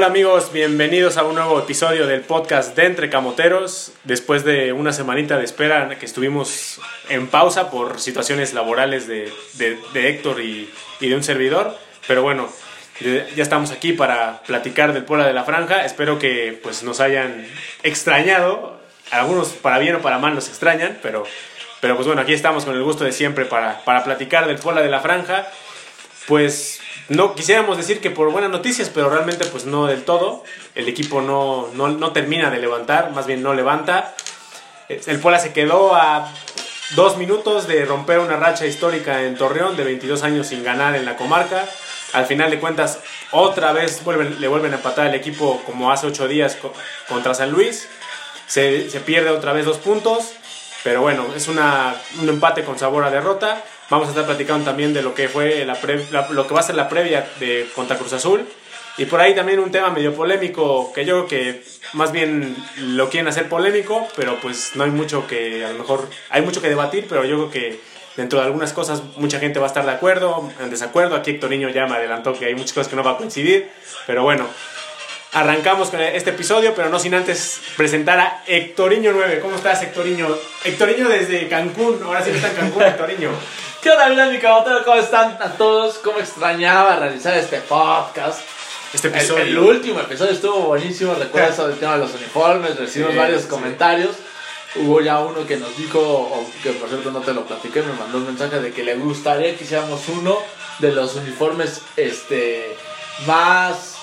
Hola amigos, bienvenidos a un nuevo episodio del podcast de Entre Camoteros. Después de una semanita de espera que estuvimos en pausa por situaciones laborales de, de- de Héctor y, y de un servidor. Pero bueno, ya estamos aquí para platicar del Puebla de la Franja. Espero que pues, nos hayan extrañado. Algunos para bien o para mal nos extrañan, pero, pero pues bueno, aquí estamos con el gusto de siempre para, para platicar del Puebla de la Franja pues no quisiéramos decir que por buenas noticias, pero realmente pues no del todo. El equipo no, no, no termina de levantar, más bien no levanta. El Puebla se quedó a dos minutos de romper una racha histórica en Torreón de 22 años sin ganar en la comarca. Al final de cuentas, otra vez vuelven, le vuelven a empatar el equipo como hace ocho días co- contra San Luis. Se, se pierde otra vez dos puntos. Pero bueno, es una, un empate con sabor a derrota. Vamos a estar platicando también de lo que fue la pre- la- lo que va a ser la previa de contra Cruz Azul. Y por ahí también un tema medio polémico que yo creo que más bien lo quieren hacer polémico, pero pues no hay mucho que, a lo mejor, hay mucho que debatir, pero yo creo que dentro de algunas cosas mucha gente va a estar de acuerdo, en desacuerdo. Aquí Héctor Niño ya me adelantó que hay muchas cosas que no va a coincidir, pero bueno, Arrancamos con este episodio, pero no sin antes presentar a Hectoriño 9. ¿Cómo estás, Hectoriño? Hectoriño desde Cancún. Ahora sí que está en Cancún, Hectoriño. ¿Qué onda, mi cabotero? ¿Cómo están a todos? ¿Cómo extrañaba realizar este podcast? Este El, episodio. el último episodio estuvo buenísimo. Recuerda sobre el tema de los uniformes. Recibimos Sí, varios sí. comentarios. Hubo ya uno que nos dijo, o que por cierto no te lo platiqué, me mandó un mensaje de que le gustaría que hiciéramos uno de los uniformes este, más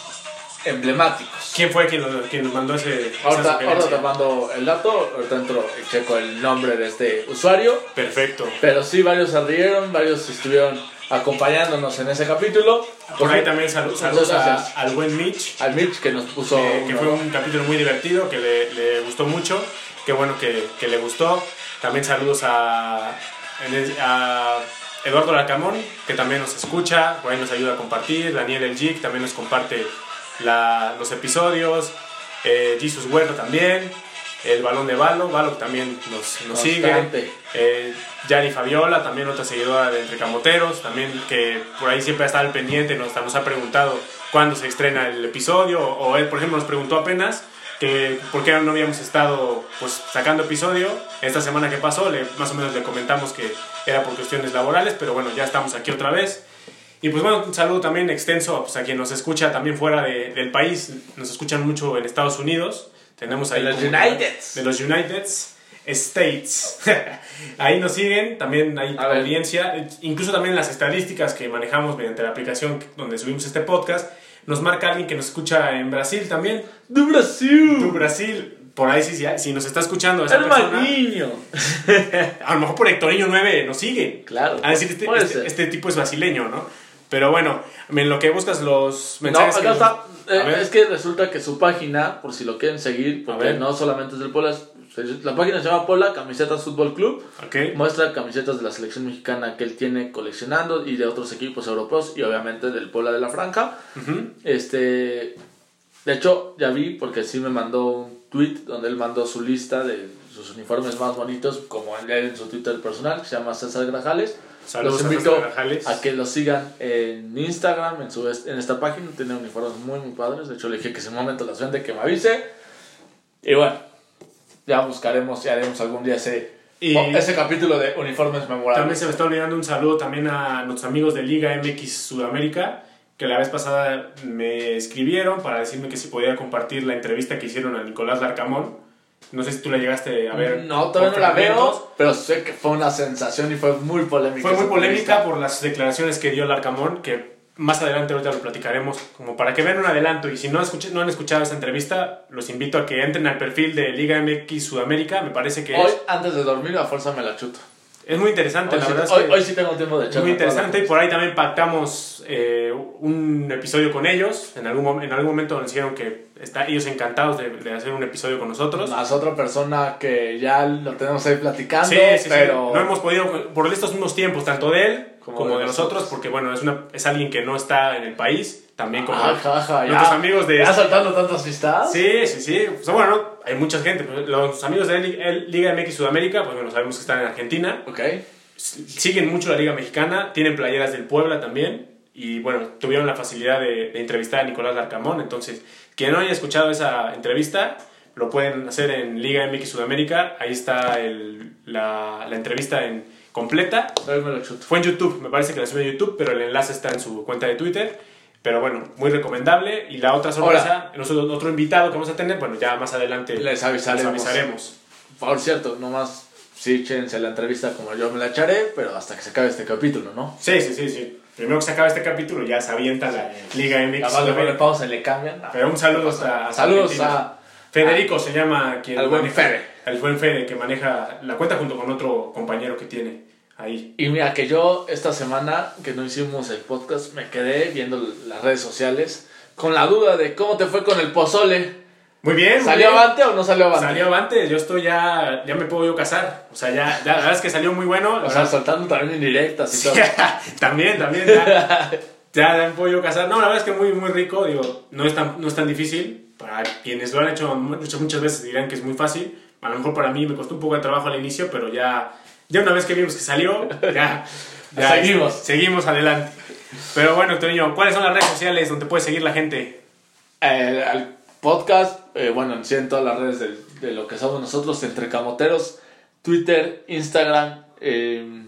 emblemáticos. ¿Quién fue quien, lo- quien nos mandó ese, Ahorita, ahorita te mando el dato, ahorita entro y checo el nombre de este usuario. Perfecto. Pero sí, varios se rieron, varios estuvieron acompañándonos en ese capítulo. Por ahí también saludos a- al buen Mitch, Al Mitch que nos puso. eh, que fue un capítulo muy divertido, que le, le gustó mucho. Qué bueno que, que le gustó. También saludos a, a Eduardo Lacamón, que también nos escucha, por ahí nos ayuda a compartir. Daniel El Jig también nos comparte la- los episodios. Eh, Jesus Huerta también. El balón de Valo, Valo que también nos, nos sigue. Eh, Fabiola, también otra seguidora de Entre Camoteros, también que por ahí siempre está al pendiente, nos, nos ha preguntado cuándo se estrena el episodio, o él, por ejemplo, nos preguntó apenas que por qué no habíamos estado pues, sacando episodio. Esta semana que pasó, le, más o menos le comentamos que era por cuestiones laborales, pero bueno, ya estamos aquí otra vez. Y pues bueno, un saludo también extenso pues, a quien nos escucha también fuera de- del país, nos escuchan mucho en Estados Unidos. Tenemos ahí De los Uniteds. De los United States. ahí nos siguen, también hay A ver. audiencia, incluso también las estadísticas que manejamos mediante la aplicación donde subimos este podcast, nos marca alguien que nos escucha en Brasil también. ¡De Brasil! Tu Brasil, por ahí si, si nos está escuchando esa ¡El persona, niño! a lo mejor por Hectorinho 9 nos sigue. Claro. A decir, este, este- este tipo es brasileño, ¿no? Pero bueno, en lo que buscas los No, mensajes. acá que- está. Eh, es que resulta que su página, por si lo quieren seguir, porque no solamente es del Puebla, es- la página se llama Puebla Camisetas Fútbol Club. Ok. Muestra camisetas de la selección mexicana que él tiene coleccionando y de otros equipos europeos y obviamente del Puebla de la Franja. Este, de hecho, ya vi porque sí me mandó un tweet donde él mandó su lista de sus uniformes más bonitos, como él en su Twitter personal, que se llama César Grajales. Saludos Los a invito Grajales. a que lo sigan en Instagram, en, su, en esta página. Tiene uniformes muy, muy padres. De hecho, le dije que si un momento las vende, que me avise. Y bueno, ya buscaremos y haremos algún día ese, Y- ese capítulo de uniformes memorables. También se me está olvidando un saludo también a nuestros amigos de Liga MX Sudamérica, que la vez pasada me escribieron para decirme que si podía compartir la entrevista que hicieron a Nicolás Larcamón. No sé si tú la llegaste a ver. No, todavía no la veo, pero sé que fue una sensación y fue muy polémica. Fue muy polémica por las declaraciones que dio Larcamón, que más adelante ahorita lo platicaremos, como para que vean un adelanto. Y si no, escuché- no han escuchado esta entrevista, los invito a que entren al perfil de Liga MX Sudamérica, me parece que Hoy, es, antes de dormir, a fuerza me la chuto. Es muy interesante, Hoy, la sí, verdad. es hoy- que- hoy sí tengo tiempo de echar Muy interesante, y por ahí también pactamos eh, un episodio con ellos. En algún, en algún momento nos dijeron que está, ellos encantados de, de hacer un episodio con nosotros. Más otra persona que ya lo tenemos ahí platicando, Sí, sí, sí. pero... No hemos podido, por estos mismos tiempos, tanto de él Como como, de de nosotros, porque bueno, es, una, es alguien que no está en el país, también como Ajá, ajá, ya. amigos de... ¿Ya saltando tantas amistades? Sí, sí, sí. Pues, bueno, hay mucha gente. Los amigos de el- Liga MX Sudamérica, pues bueno, sabemos que están en Argentina. Ok. siguen mucho la Liga Mexicana, tienen playeras del Puebla también. y bueno, tuvieron la facilidad de, de entrevistar a Nicolás Larcamón. Entonces, quien no haya escuchado esa entrevista, lo pueden hacer en Liga MX Sudamérica. Ahí está el- la, la entrevista en completa. Fue en YouTube, me parece que la subió en YouTube, pero el enlace está en su cuenta de Twitter. Pero bueno, muy recomendable. Y la otra sorpresa, nosotros, otro invitado que vamos a tener, bueno, ya más adelante Les avisaremos. les avisaremos. Por cierto, nomás sí, échense la entrevista como yo me la echaré, pero hasta que se acabe este capítulo, ¿no? Sí, sí, sí, sí. Primero que se acabe este capítulo, ya se avienta la Liga MX. Además le ponen pausa y le cambian. Pero un saludo hasta, hasta Saludos a... Federico se llama quien Al buen Fede. El buen Fede que maneja la cuenta junto con otro compañero que tiene ahí. Y mira que yo esta semana que no hicimos el podcast me quedé viendo las redes sociales con la duda de cómo te fue con el pozole. Muy bien. muy ¿Salió bien. avante o no salió avante? Salió avante, yo estoy ya, ya me puedo yo casar. O sea, ya, ya la verdad es que salió muy bueno. O sea, soltando también indirectas y todo. también, también, ya, ya, ya me puedo yo casar. No, la verdad es que muy, muy rico, digo, no es tan, no es tan difícil. Para quienes lo han hecho muchas, muchas veces dirán que es muy fácil. A lo mejor para mí me costó un poco de trabajo al inicio, pero ya, ya una vez que vimos que salió, ya, ya Seguimos. seguimos adelante. Pero bueno, Toño, ¿cuáles son las redes sociales donde puede seguir la gente? Eh, al podcast, eh, bueno, en sí en todas las redes de, de lo que somos nosotros, entre camoteros, Twitter, Instagram, eh,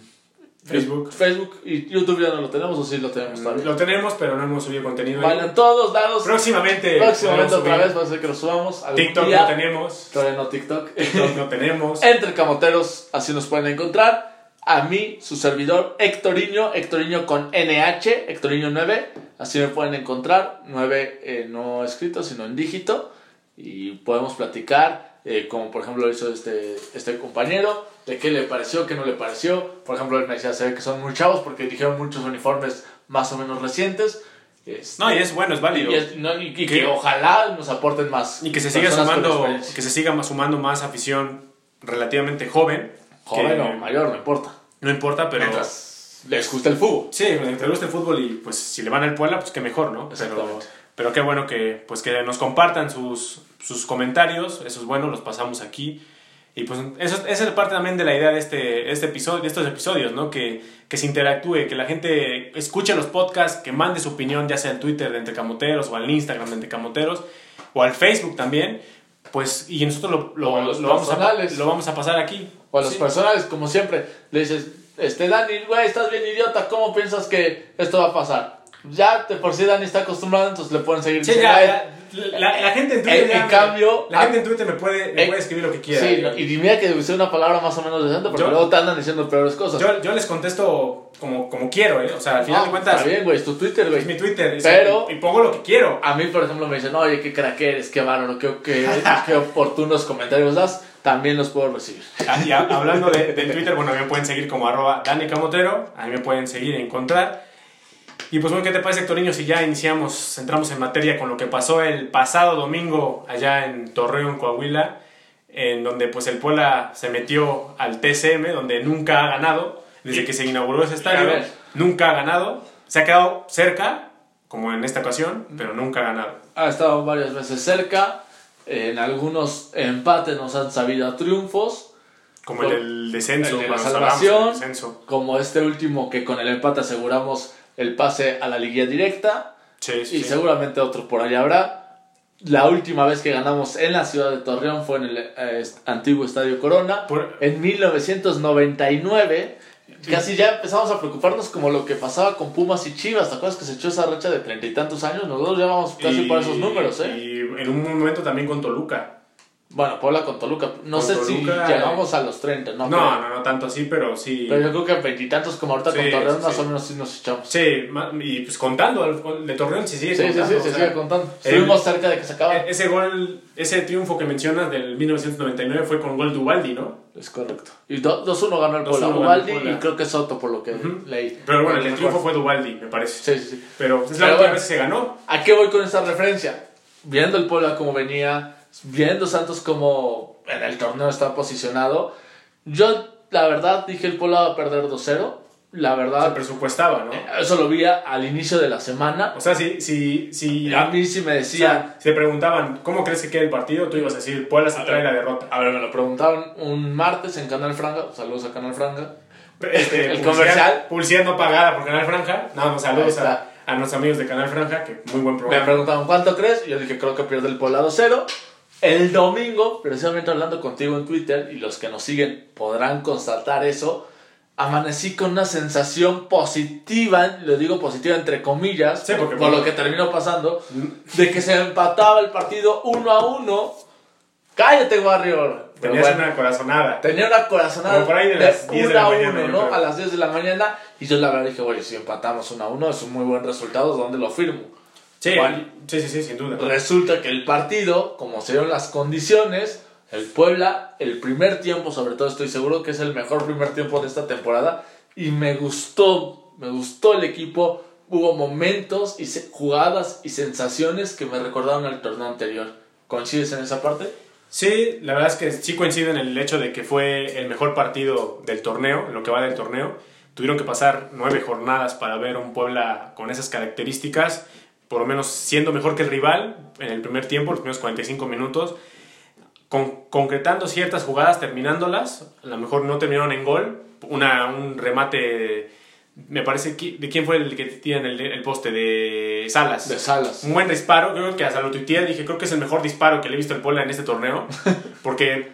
Facebook. Facebook y YouTube ya no lo tenemos o sí lo tenemos todavía. Lo tenemos, pero no hemos subido contenido. ahí. En todos lados. Próximamente. Próximamente otra vez va a ser que lo subamos. algún TikTok día. no tenemos. Todavía no TikTok. TikTok no tenemos. Entre camoteros, así nos pueden encontrar. A mí, su servidor Hectoriño, Hectoriño con NH, Hectoriño 9, así me pueden encontrar, 9 eh, no escrito, sino en dígito, y podemos platicar, eh, como por ejemplo lo hizo este, este compañero, de qué le pareció, qué no le pareció. Por ejemplo, él me decía, se ve que son muy chavos porque dijeron muchos uniformes más o menos recientes. Este, No, y es bueno, es válido. y, es- no, y- y que Que- ojalá nos aporten más. Y que se siga sumando, que se siga más sumando más afición relativamente joven. Joven que o mayor, no importa. No importa, pero. Mientras les gusta el fútbol. Sí, mientras te gusta el fútbol y pues si le van al Puebla, pues qué mejor, ¿no? Exactamente. pero qué bueno que, pues, que nos compartan sus, sus comentarios, eso es bueno, los pasamos aquí. Y pues eso, esa es parte también de la idea de este, este episodio, de estos episodios, ¿no? Que, que se interactúe, que la gente escuche los podcasts, que mande su opinión, ya sea al Twitter de Entre Camoteros o al Instagram de Entre Camoteros o al Facebook también. Pues, y nosotros lo, lo, los lo vamos, a, lo vamos a pasar aquí. O a los Sí. personales, como siempre, le dices, este Dani, güey, estás bien idiota, ¿cómo piensas que esto va a pasar? Ya de por sí Dani está acostumbrado, entonces le pueden seguir Sí, diciendo, ya, "Ay, ya, la, la gente en Twitter. En- ya en me- cambio, La gente en Twitter me puede, me Eh, puede escribir lo que quiera. Sí, y mira que usé una palabra más o menos decente, porque Yo- luego te andan diciendo peores cosas. yo, yo les contesto como, como quiero, ¿eh? O sea, al final No, de cuentas, Está bien, güey, es tu Twitter, es mi güey. Twitter. es- Pero- Y pongo lo que quiero. A mí, por ejemplo, me dicen, oye, qué crack eres, qué bárbaro, qué, qué, qué oportunos comentarios das, también los puedo recibir. Ah, Y a- hablando de, de Twitter, bueno, a mí me pueden seguir como arroba Dani Camotero. A mí me pueden seguir y encontrar. Y pues bueno, ¿qué te parece, Toriño, si ya iniciamos, entramos en materia con lo que pasó el pasado domingo allá en Torreón, Coahuila, en donde pues el Puebla se metió al TCM, donde nunca ha ganado, desde que se inauguró ese estadio, nunca ha ganado, se ha quedado cerca, como en esta ocasión, pero nunca ha ganado. Ha estado varias veces cerca, en algunos empates nos han sabido a triunfos, Como el del descenso, el de la salvación, del descenso. como este último que con el empate aseguramos el pase a la liguilla directa Sí, sí, y sí. seguramente otro por allá habrá. La última vez que ganamos en la ciudad de Torreón fue en el eh, antiguo Estadio Corona Por- en 1999. Casi ya empezamos a preocuparnos como lo que pasaba con Pumas y Chivas. ¿Te acuerdas que se echó esa racha de treinta y tantos años? Nosotros ya vamos casi Y- por esos números, ¿eh? Y en un momento también con Toluca. Bueno, Puebla con Toluca. No Con sé Toluca, si llegamos a los 30, ¿no? No, no, no, tanto así, pero sí. Pero yo creo que veintitantos como ahorita con Sí, Torreón sí, más sí. o menos sí nos echamos. Sí, y pues contando, de Torreón sí sigue Sí, sí, sí, contando. se sea, sigue contando. el- Estuvimos cerca de que se acabara. e- Ese gol, ese triunfo que mencionas del 1999 fue con gol de Ubaldi, ¿no? Es correcto. Y do- 2-1 ganó el 2-1 Puebla. Ubaldi y creo que Soto, por lo que leí. Pero bueno, el triunfo fue de Ubaldi, me parece. Sí, sí, sí. Pero es la última vez que se ganó. ¿A qué voy con esta referencia? Viendo el Puebla como venía, viendo Santos como en el torneo está posicionado, yo la verdad dije el Puebla va a perder 2-0. La Se verdad, presupuestaba, ¿no? eso lo vi al inicio de la semana. O sea, si, si, si, A mí sí me o decía, sea, si te preguntaban, ¿cómo crees que queda el partido? Tú ibas a decir, Puebla se A trae la derrota. a ver, me lo preguntaron un martes en Canal Franga, saludos a Canal Franga. Este, El comercial. Publicidad no pagada por Canal Franja. No, no, saludos a, a nuestros amigos de Canal Franja, que muy buen Me programa. preguntaban cuánto crees, y yo dije creo que pierde el Puebla 2-0. El domingo, precisamente hablando contigo en Twitter, y los que nos siguen podrán constatar eso, amanecí con una sensación positiva, lo digo positiva entre comillas, Sí, por lo que terminó pasando, de que se empataba el partido 1 a 1. Cállate, Barrio. Pero Tenías bueno, una corazonada. Tenía una corazonada Como por ahí de las 10 de 1 la a mañana, 1, yo ¿no? creo. A las 10 de la mañana. Y yo la verdad dije, oye, si empatamos 1 a 1 es un muy buen resultado, ¿dónde lo firmo? Sí, ¿Cuál? sí, sí, sí, sin duda. Resulta que el partido, como se dieron las condiciones, el Puebla, el primer tiempo, sobre todo estoy seguro que es el mejor primer tiempo de esta temporada. Y me gustó, me gustó el equipo. Hubo momentos y jugadas y sensaciones que me recordaron al torneo anterior. ¿Coincides en esa parte? Sí, la verdad es que sí coincide en el hecho de que fue el mejor partido del torneo, en lo que va del torneo. Tuvieron que pasar nueve jornadas para ver un Puebla con esas características, por lo menos siendo mejor que el rival en el primer tiempo, los primeros 45 minutos, con- concretando ciertas jugadas, terminándolas. A lo mejor no terminaron en gol. Una, un remate, me parece, ¿de quién fue el que tiene el, el poste? De Salas. De Salas. Un buen disparo, creo que hasta lo tuiteé, dije, creo que es el mejor disparo que le he visto al Puebla en este torneo, porque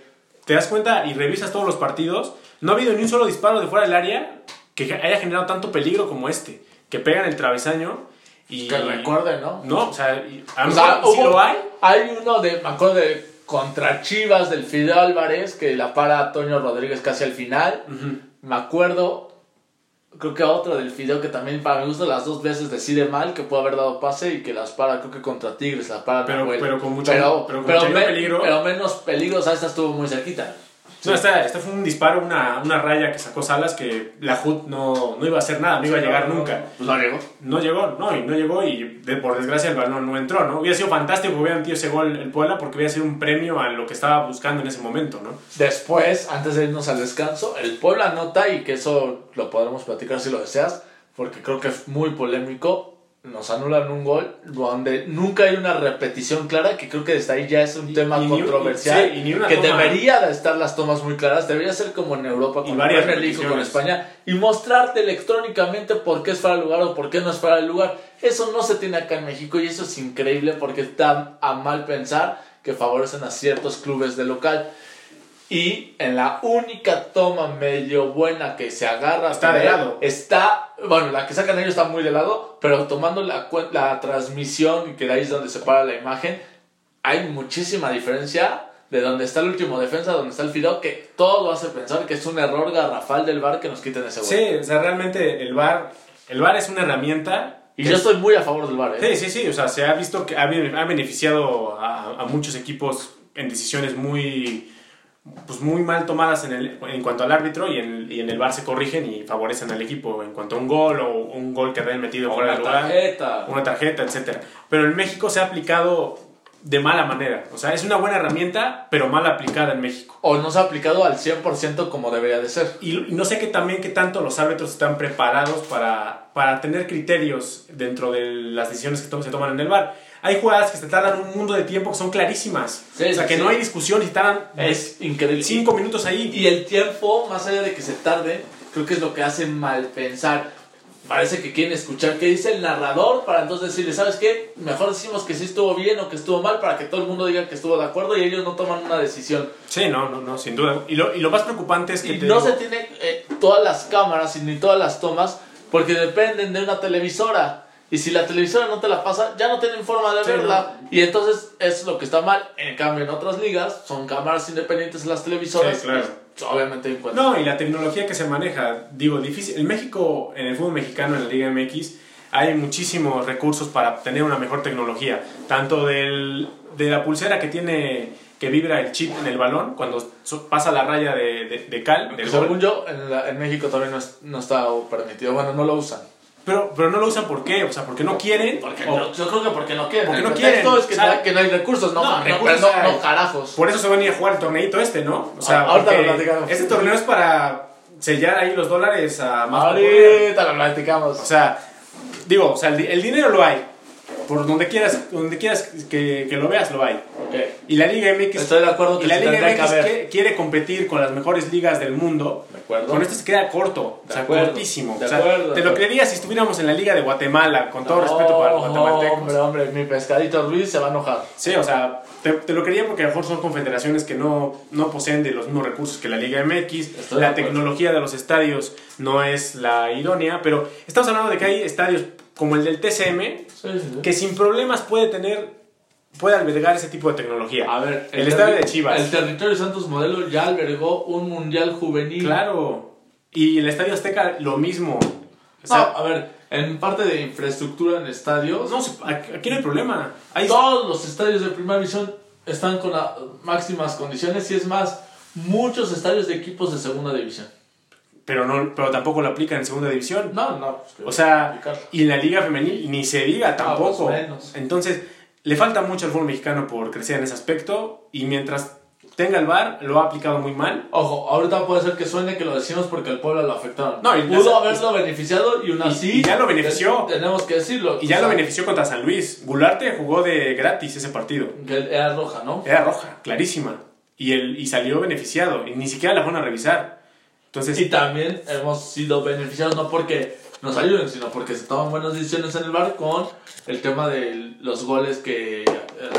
te das cuenta y revisas todos los partidos, no ha habido ni un solo disparo de fuera del área que haya generado tanto peligro como este, que pega en el travesaño y... Que recuerde, ¿no? No, o sea, a mejor lo hay, Hay uno de, me acuerdo de contra Chivas del Fidel Álvarez que la para Toño Rodríguez casi al final. Me acuerdo, creo que otro del Fideo que también para mi gusto las dos veces decide mal que puede haber dado pase y que las para, creo que contra Tigres, la para Pero- pero con mucho- pero, pero con pero mucho me- peligro. Pero menos peligro, o sea, esta estuvo muy cerquita. No, esta, esta fue un disparo, una, una raya que sacó Salas que la HUD no, no iba a hacer nada, no iba a llegar nunca. Pues no llegó. No llegó, no, y no llegó y de- por desgracia el balón no entró, ¿no? Hubiera sido fantástico que hubiera metido ese gol el Puebla porque hubiera sido un premio a lo que estaba buscando en ese momento, ¿no? Después, antes de irnos al descanso, el Puebla anota y que eso lo podremos platicar si lo deseas, porque creo que es muy polémico. Nos anulan un gol donde nunca hay una repetición clara, que creo que desde ahí ya es un Y- tema y controversial. sí, y ni una que toma- debería de estar las tomas muy claras, debería ser como en Europa con Premier League con. España y mostrarte electrónicamente por qué es fuera de lugar o por qué no es fuera de lugar. Eso no se tiene acá en México y eso es increíble porque está a mal pensar que favorecen a ciertos clubes de local. Y en la única toma medio buena que se agarra Está de lado. Está, bueno, la que sacan ellos está muy de lado, pero tomando la, la transmisión, y que de ahí es donde se para la imagen, hay muchísima diferencia de donde está el último defensa, donde está el Fideo, que todo hace pensar que es un error garrafal del bar que nos quiten ese gol. Sí, o sea, realmente el VAR, el VAR es una herramienta. Y yo es- estoy muy a favor del bar, ¿eh? Sí, sí, sí, o sea, se ha visto que ha beneficiado a, a muchos equipos en decisiones muy pues muy mal tomadas en, el, en cuanto al árbitro y en, y en el VAR se corrigen y favorecen al equipo en cuanto a un gol o un gol que habían metido fuera de lugar, tarjeta. una tarjeta, etcétera. Pero en México se ha aplicado de mala manera, o sea, es una buena herramienta, pero mal aplicada en México. O no se ha aplicado al 100% como debería de ser. Y, no sé qué también qué tanto los árbitros están preparados para, para tener criterios dentro de las decisiones que se toman en el bar. Hay jugadas que se tardan un mundo de tiempo que son clarísimas. Sí, o sea, que sí. no hay discusión y tardan Es increíble. cinco minutos ahí. Y el tiempo, más allá de que se tarde, creo que es lo que hace mal pensar. Parece que quieren escuchar qué dice el narrador para entonces decirle, ¿sabes qué? Mejor decimos que sí estuvo bien o que estuvo mal para que todo el mundo diga que estuvo de acuerdo y ellos no toman una decisión. Sí, no, no, no, sin duda. Y lo, y lo más preocupante es que Y no digo- se tiene eh, todas las cámaras y ni todas las tomas porque dependen de una televisora. Y si la televisora no te la pasa, ya no tienen forma de Sí, verla. Y entonces es lo que está mal. En cambio, en otras ligas son cámaras independientes en las televisoras. Sí, claro. obviamente encuentran. No, y la tecnología que se maneja, digo, difícil. En México, en el fútbol mexicano, en la Liga MX, hay muchísimos recursos para tener una mejor tecnología. Tanto del, de la pulsera que tiene, que vibra el chip en el balón cuando pasa la raya de, de, de cal, del gol. Según yo, en, la- en México todavía no, es- no está permitido. Bueno, no lo usan. Pero, pero no lo usan ¿por qué? O sea, porque no quieren. Porque o- no- yo creo que porque no quieren. Porque El no quieren, es que, o sea, no, que no hay recursos. No, no, recursos no, carajos. Por eso se van a ir a jugar el torneito este, ¿no? O sea, Ah, ahorita lo platicamos. este torneo es para sellar ahí los dólares a más. Ahorita lo platicamos. O sea, digo, o sea, el dinero lo hay. Por donde quieras, donde quieras que, que lo veas, lo hay. Ok. Y la Liga MX, Estoy de acuerdo que y la Liga MX que- quiere competir con las mejores ligas del mundo. De acuerdo. Con esto se queda corto, o De sea, acuerdo, cortísimo. de O sea, acuerdo, te lo creería si estuviéramos en la Liga de Guatemala, con todo respeto para los guatemaltecos. Hombre, hombre, mi pescadito Ruiz se va a enojar. Sí, o sea, te, te lo creía porque a lo mejor son confederaciones que no, no poseen de los mismos recursos que la Liga MX. Estoy la tecnología de los estadios no es la idónea, pero estamos hablando de que hay estadios como el del TCM Sí, sí, sí. que sin problemas puede tener, puede albergar ese tipo de tecnología. A ver, el, estadio de Chivas. El territorio Santos Modelo ya albergó un mundial juvenil. Claro. Y el estadio Azteca lo mismo. O No, a ver, en parte de infraestructura en estadios, no, aquí no hay problema. Todos los estadios de primera división están con las máximas condiciones y es más, muchos estadios de equipos de segunda división. Pero, no, pero tampoco lo aplican en segunda división. No, no. pues, O sea, y en la liga femenil ni se diga tampoco. pues menos. Entonces, le falta mucho al fútbol mexicano por crecer en ese aspecto y mientras tenga el VAR lo ha aplicado muy mal. Ojo, ahorita puede ser que suene que lo decimos porque el pueblo lo afectaron. No, y Pudo las- haberlo beneficiado y aún y- así. y ya lo benefició. te- tenemos que decirlo. Y ya lo benefició contra San Luis. Gularte jugó de gratis ese partido. Era roja, ¿no? Era roja, clarísima. Y, el, y salió beneficiado. Y ni siquiera la fueron a revisar. Entonces, Y también hemos sido beneficiados no porque nos ayuden, sino porque se toman buenas decisiones en el bar con el tema de los goles que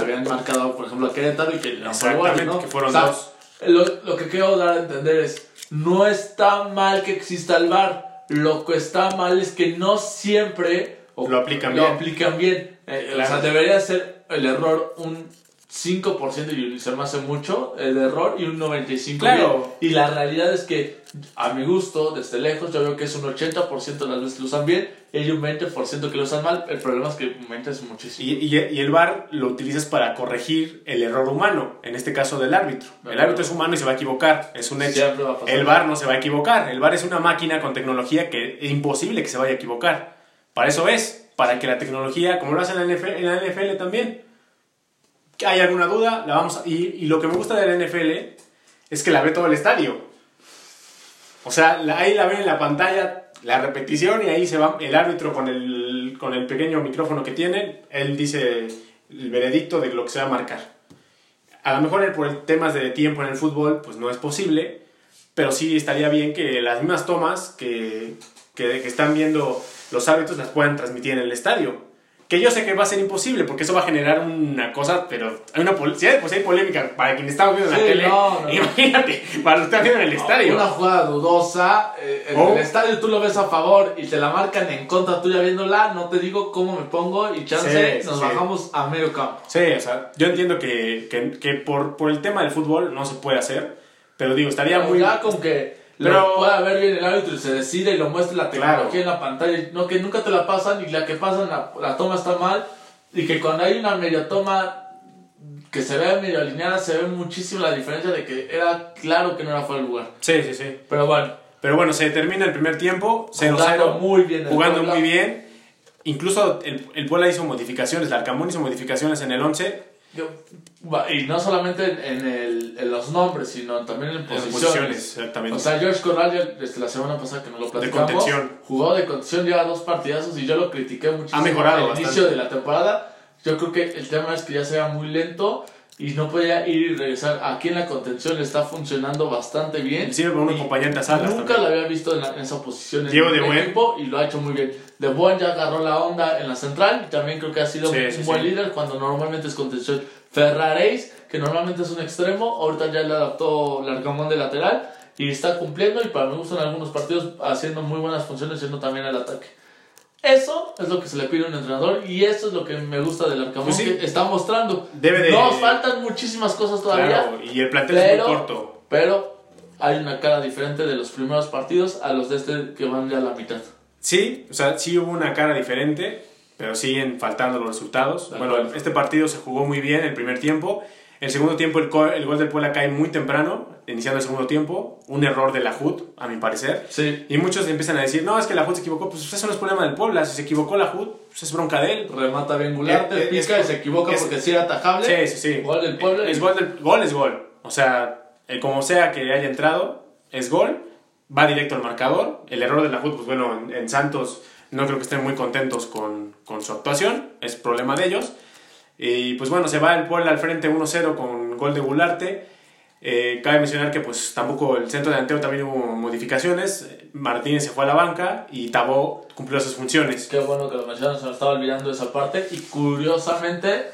habían marcado, por ejemplo, a Querétaro y que no fue gol, Exactamente, ¿no? que fueron O sea, dos. Lo, lo que quiero dar a entender es, no está mal que exista el bar, lo que está mal es que no siempre o- Lo aplican lo bien. aplican bien. Eh, O sea, debería ser el error un 5% y se me hace mucho el error y un 95% Claro. bien. Y la realidad es que, a mi gusto, desde lejos, yo veo que es un 80% de las veces que lo usan bien y un 20% que lo usan mal. El problema es que un 20 es muchísimo. Y, y- y el VAR lo utilizas para corregir el error humano, en este caso del árbitro. El árbitro es humano y se va a equivocar, es un hecho. El VAR no se va a equivocar. El VAR es una máquina con tecnología que es imposible que se vaya a equivocar. Para eso es, para que la tecnología, como lo hace en la NFL, en la NFL también, hay alguna duda, la vamos a- y, y lo que me gusta de la NFL es que la ve todo el estadio. O sea, la- ahí la ven en la pantalla, la repetición, y ahí se va el árbitro con el, con el pequeño micrófono que tiene, él dice el veredicto de lo que se va a marcar. A lo mejor por temas de tiempo en el fútbol, pues no es posible, pero sí estaría bien que las mismas tomas que, que, que están viendo los árbitros las puedan transmitir en el estadio. Que yo sé que va a ser imposible, porque eso va a generar una cosa, pero hay una si hay, pues hay polémica para quien estamos viendo en Sí, la tele. no, no. Imagínate, para los que están viendo en el estadio. Una jugada dudosa, eh, en Oh. el estadio tú lo ves a favor y te la marcan en contra tuya viéndola, no te digo cómo me pongo y chance Sí, nos sí. bajamos a medio campo. Sí, o sea, yo entiendo que, que, que por, por el tema del fútbol no se puede hacer, pero digo, estaría Pero muy... ya con que Pero- pueda ver bien el árbitro y se decide y lo muestre la tecnología Claro. en la pantalla, no que nunca te la pasan y la que pasan la, la toma está mal y que cuando hay una medio toma que se ve medio alineada se ve muchísimo la diferencia de que era claro que no era fuera de lugar. Sí, sí, sí. Pero bueno, Pero bueno, se termina el primer tiempo, 0-0. Jugando muy bien el Jugando Puebla. muy bien. Incluso el, el Puebla hizo modificaciones, el Arcamón hizo modificaciones en el 11. Yo- y no solamente en, en el- en los nombres, sino también en En posiciones. posiciones, exactamente. O sea, George Corral, desde la semana pasada que nos lo platicamos, contención. jugó de contención, lleva dos partidazos y yo lo critiqué muchísimo Ha mejorado al inicio de la temporada. Yo creo que el tema es que ya se va muy lento y no podía ir y regresar. Aquí en la contención le está funcionando bastante bien. Sirve como un acompañante a Salas Nunca también. lo había visto en, la- en esa posición en Diego el de Buen. equipo y lo ha hecho muy bien. De Buen ya agarró la onda en la central y también creo que ha sido Sí, un sí, buen sí. líder cuando normalmente es contención. Ferraréis, que normalmente es un extremo, ahorita ya le adaptó Larcamón de lateral y está cumpliendo y para mí gustan algunos partidos haciendo muy buenas funciones, siendo también el ataque. Eso es lo que se le pide a un entrenador y eso es lo que me gusta del Arcamón Pues que está mostrando. Debe de- Nos faltan muchísimas cosas todavía, Claro, y el plantel es pero, muy corto. pero hay una cara diferente de los primeros partidos a los de este que van ya a la mitad. Sí, o sea, sí hubo una cara diferente, pero siguen faltando los resultados. Bueno, este partido se jugó muy bien el primer tiempo. El segundo tiempo, el, co- el gol del Puebla cae muy temprano, iniciando el segundo tiempo. Un error de la HUD, a mi parecer. Sí. Y muchos empiezan a decir, no, es que la HUD se equivocó. Pues eso no es problema del Puebla. Si se equivocó la HUD, pues es bronca de él. Remata bien Gularte, Eh, eh, pica es- y se equivoca es- porque sí era atajable. Sí, sí, sí. Gol del Puebla. Es gol, del, gol es gol. O sea, el como sea que haya entrado, es gol. Va directo al marcador. El error de la HUD, pues bueno, en, en Santos no creo que estén muy contentos con, con su actuación, es problema de ellos. Y pues bueno, se va el Puebla al frente 1-0 con gol de Gularte. Eh, cabe mencionar que pues tampoco el centro delantero también hubo modificaciones. Martínez se fue a la banca y Tabó cumplió sus funciones. Qué bueno que lo mencionas, se me estaba olvidando esa parte. Y curiosamente,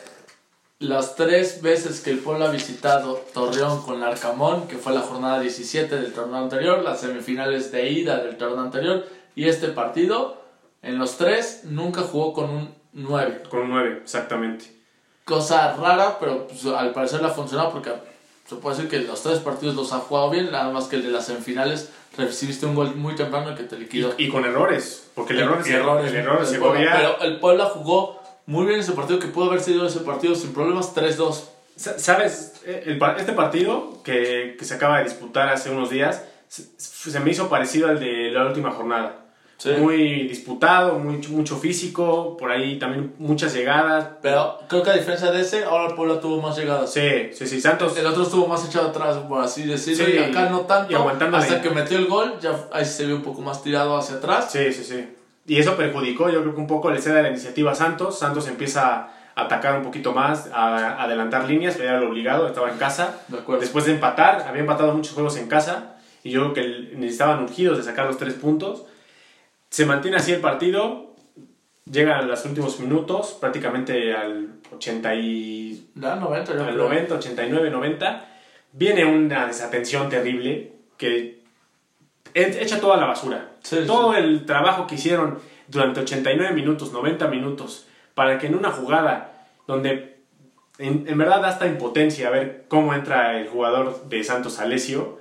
las tres veces que el Puebla ha visitado Torreón con Arcamón, que fue la jornada 17 del torneo anterior, las semifinales de ida del torneo anterior, y este partido, en los tres nunca jugó con un 9. Con un 9, exactamente. Cosa rara, pero pues, al parecer le ha funcionado porque se puede decir que los tres partidos los ha jugado bien, nada más que el de las semifinales recibiste un gol muy temprano que te liquidó. Y, y con errores, porque el error, errores, el error el Pero el Puebla jugó muy bien ese partido, que pudo haber sido ese partido sin problemas 3-2. Sa- ¿Sabes? Eh, El este partido que, que se acaba de disputar hace unos días se, se me hizo parecido al de la última jornada. Sí. Muy disputado, mucho, mucho físico, por ahí también muchas llegadas. Pero creo que a diferencia de ese, ahora Puebla tuvo más llegadas. Sí, sí, sí, Santos. El otro estuvo más echado atrás, por así decirlo, Sí, y acá no tanto. y aguantándole. hasta que metió el gol, ya ahí se vio un poco más tirado hacia atrás. Sí, sí, sí. Y eso perjudicó, yo creo que un poco le cede la iniciativa a Santos. Santos empieza a atacar un poquito más, a adelantar líneas, era lo obligado, estaba en casa. De. Después de empatar, había empatado muchos juegos en casa y yo creo que necesitaban urgidos de sacar los tres puntos. Se mantiene así el partido, llega a los últimos minutos, prácticamente al 80 y Ya, 90, yo al creo. 90, 89, 90, viene una desatención terrible que echa toda la basura. Sí, sí. Todo el trabajo que hicieron durante 89 minutos, 90 minutos, para que en una jugada donde en, en verdad da hasta impotencia ver cómo entra el jugador de Santos Alesio,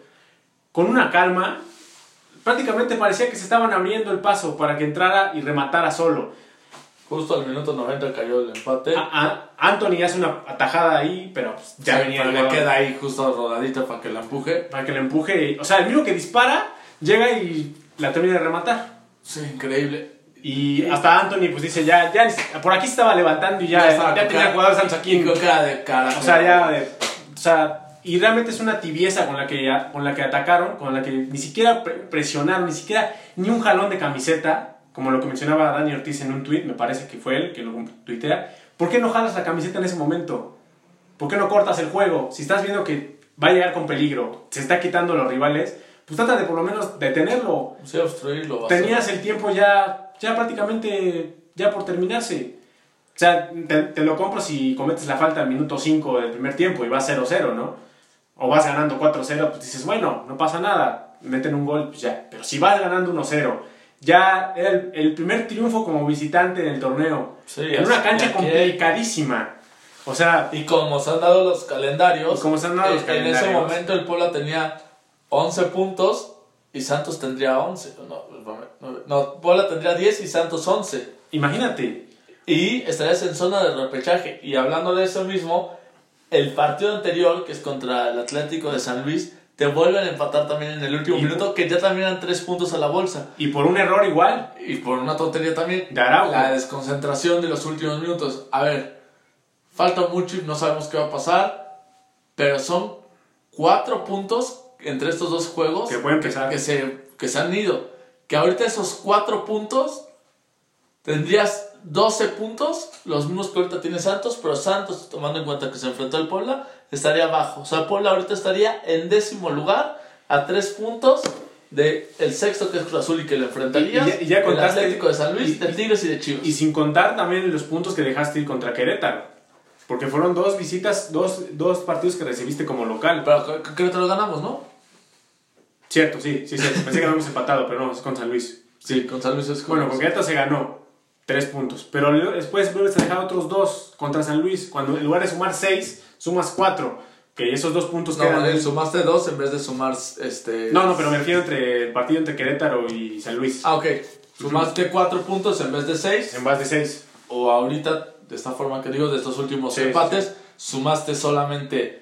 con una calma, prácticamente parecía que se estaban abriendo el paso para que entrara y rematara solo. Justo al minuto 90 cayó el empate. A- a- Anthony hace una atajada ahí, pero pues, ya Sí, venía pero el le queda ahí justo rodadita para que la empuje. para que le empuje. O sea, el mismo que dispara, llega y la termina de rematar. Sí, increíble. Y hasta Anthony pues dice, ya, ya, por aquí se estaba levantando y ya, ya, con tenía jugadores Santos aquí. Y con cara de cara. O sea, ya, de- o sea, y realmente es una tibieza con la que, con la que atacaron, con la que ni siquiera pre- presionaron, ni siquiera, ni un jalón de camiseta, como lo que mencionaba Dani Ortiz en un tweet, me parece que fue él que lo tuitea. ¿Por qué no jalas la camiseta en ese momento? ¿Por qué no cortas el juego? Si estás viendo que va a llegar con peligro, se está quitando a los rivales, pues trata de por lo menos detenerlo. Sí, obstruirlo. bastante. Tenías el tiempo ya, ya prácticamente, ya por terminarse. O sea, te, te lo compro si cometes la falta al minuto 5 del primer tiempo y vas 0-0, ¿no? O vas ganando 4-0, pues dices, bueno, no pasa nada, meten un gol, pues ya. Pero si vas ganando 1-0, ya era el, el primer triunfo como visitante en el torneo. Sí, en una cancha complicadísima. O sea, Y como se han dado los calendarios, Y como se han dado los eh, en ese calendarios. momento el Puebla tenía 11 puntos y Santos tendría 11. No, no, no, Puebla tendría 10 y Santos 11. imagínate. Y estarías en zona de repechaje. Y hablando de eso mismo, el partido anterior, que es contra el Atlético de San Luis, te vuelven a empatar también en el último Y- minuto, que ya también eran 3 puntos a la bolsa. Y por un error igual. Y por una tontería también, De Araujo. la desconcentración de los últimos minutos. A ver, falta mucho y no sabemos qué va a pasar, pero son cuatro puntos entre estos dos juegos Que pueden empezar. que se, que se han ido. Que ahorita esos cuatro puntos tendrías 12 puntos, los mismos que ahorita tiene Santos, pero Santos, tomando en cuenta que se enfrentó al Puebla, estaría abajo. O sea, Puebla ahorita estaría en décimo lugar a tres puntos de el sexto que es Cruz Azul y que le enfrentaría Y- y ya- ya el Atlético de San Luis, y- de Tigres y de Chivas. Y sin contar también los puntos que dejaste ir contra Querétaro. Porque fueron dos visitas, dos, dos partidos que recibiste como local. pero creo- que lo ganamos, ¿no? Cierto, sí, sí, sí. Pensé que habíamos empatado, pero no, es con San Luis. Sí, con San Luis es Bueno, con Querétaro se ganó tres puntos. Pero después vuelves a dejar otros dos contra San Luis. Cuando en lugar de sumar seis, sumas cuatro. Que esos dos puntos No, quedan. eh, sumaste dos en vez de sumar este. No, no, pero me refiero entre el partido entre Querétaro y San Luis. Ah, ok. Sumaste cuatro puntos en vez de seis. En base de seis. o ahorita, de esta forma que digo, de estos últimos Sí, empates, sumaste solamente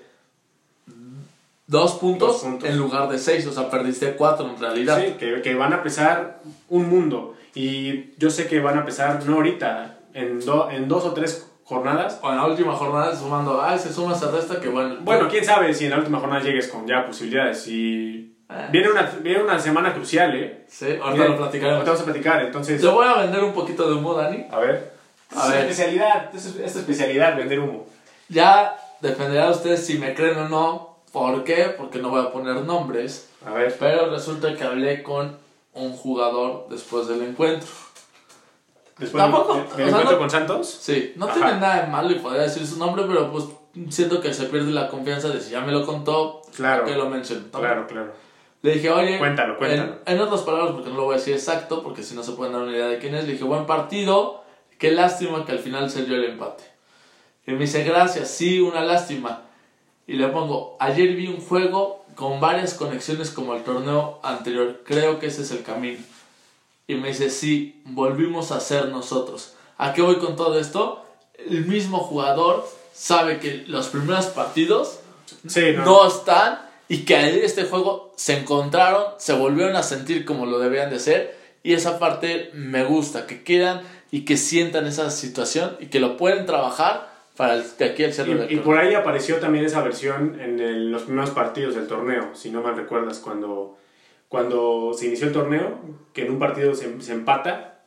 dos puntos, Dos puntos. en lugar de seis, o sea, perdiste cuatro en realidad. Sí, que, que van a pesar un mundo. Y yo sé que van a pesar, no ahorita, en, do- en dos o tres jornadas. O en la última jornada sumando, ay, se suma, se resta, que bueno. Bueno, quién sabe si en la última jornada llegues con ya posibilidades. Y Eh. Viene una, viene una semana crucial, ¿eh? Sí, ahorita Viene- lo platicaremos. ahorita vamos a platicar, entonces... Te voy a vender un poquito de humo, Dani. A ver. A Es ver. especialidad, es es especialidad, vender humo. Ya dependerá de ustedes si me creen o no. ¿Por qué? Porque no voy a poner nombres. A ver. Pero resulta que hablé con un jugador después del encuentro. Después Tampoco, de- o del sea, encuentro no- con Santos. Sí, no Ajá. tiene nada de malo y podría decir su nombre, pero pues siento que se pierde la confianza de si ya me lo contó, Claro. que lo mencionó. Claro, claro. Le dije, oye, Cuéntalo, cuéntalo. En, en otras palabras, porque no lo voy a decir exacto, porque si no se pueden dar una idea de quién es, le dije, buen partido, qué lástima que al final se dio el empate. Y me dice, gracias, sí, una lástima. Y le pongo, ayer vi un juego con varias conexiones como el torneo anterior, creo que ese es el camino. Y me dice, sí, volvimos a ser nosotros. ¿A qué voy con todo esto? El mismo jugador sabe que los primeros partidos Sí, no. no están y que ayer este juego se encontraron, se volvieron a sentir como lo debían de ser y esa parte me gusta, que quedan y que sientan esa situación y que lo pueden trabajar para el, de aquí al del Y, y torneo. por ahí apareció también esa versión en el- los primeros partidos del torneo, si no mal recuerdas, cuando, cuando se inició el torneo, que en un partido se, se empata,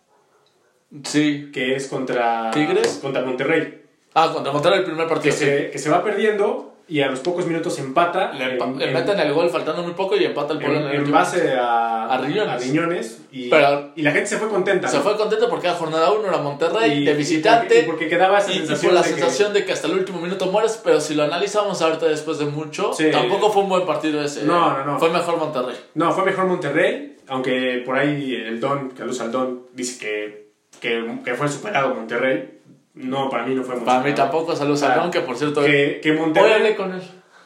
Sí. que es contra ¿Tigres? contra Monterrey, Ah, contra Monterrey el primer que partido. sí. se, que se va perdiendo y a los pocos minutos empata Le, empa- en, meten el gol faltando muy poco y empata el en- pueblo en, el en último. base a, A Riñones. Riñones, y, Pero- y la gente se fue contenta. Se ¿no? fue contento porque era jornada 1, era Monterrey, Y- de visitante. y porque quedaba esa sensación por la de que- sensación de que hasta el último minuto mueres, pero si lo analizamos ahorita después de mucho, Sí. tampoco fue un buen partido ese. No, no, no. Fue mejor Monterrey. No, fue mejor Monterrey, aunque por ahí el Don, Carlos Aldón, dice que, que, que fue superado Monterrey. No, para mí no fue Para mí tampoco, saludos a Don, que por cierto, Que, que hoy Monterrey... hablé con él.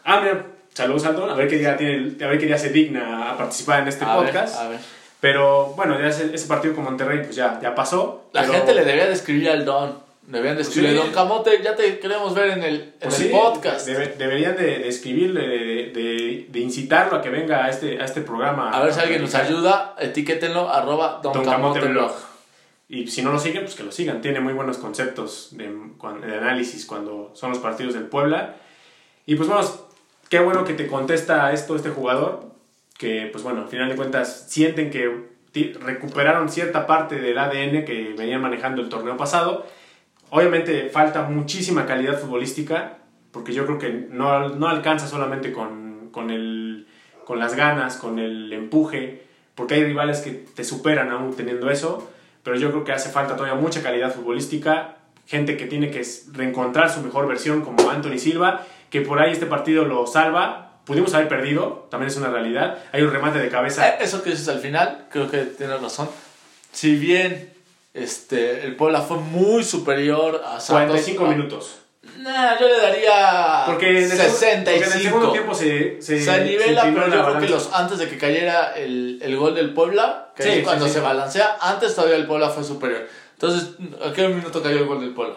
Ah, mira, saludos al Don, a ver qué día, tiene, a ver qué día se digna a participar en este a ver, podcast. a ver. Pero bueno, ya ese, ese partido con Monterrey pues ya, ya pasó. La pero- gente le debía de escribir al Don. Debían de Pues sí. Don Camote, ya te queremos ver en el, en pues el sí, podcast. debe- deberían de, de escribirle, de, de- de incitarlo a que venga a este, a este programa. A ver si alguien nos ayuda, etiquétenlo, arroba Don, Don Camote Camote Blog. Blog. Y si no lo siguen, pues que lo sigan. Tiene muy buenos conceptos de, de análisis cuando son los partidos del Puebla. Y pues vamos, qué bueno que te contesta esto este jugador. Que pues bueno, al final de cuentas sienten que recuperaron cierta parte del ADN que venían manejando el torneo pasado. Obviamente falta muchísima calidad futbolística, porque yo creo que no, no alcanza solamente con, con, el, con las ganas, con el empuje, porque hay rivales que te superan aún teniendo eso, pero yo creo que hace falta todavía mucha calidad futbolística, gente que tiene que reencontrar su mejor versión como Anthony Silva, que por ahí este partido lo salva, pudimos haber perdido, también es una realidad, hay un remate de cabeza. Eh, Eso que dices al final, creo que tienes razón. Si bien este, el Puebla fue muy superior a Santos. 45 ah, minutos. Nah, yo le daría Porque en el, seg- porque en el 65. segundo tiempo se, se, se nivela, se pero yo creo que los, antes de que cayera el, el gol del Puebla, que Sí, es cuando sí. se balancea, antes todavía el Puebla fue superior. Entonces, ¿a qué minuto cayó el gol del Puebla?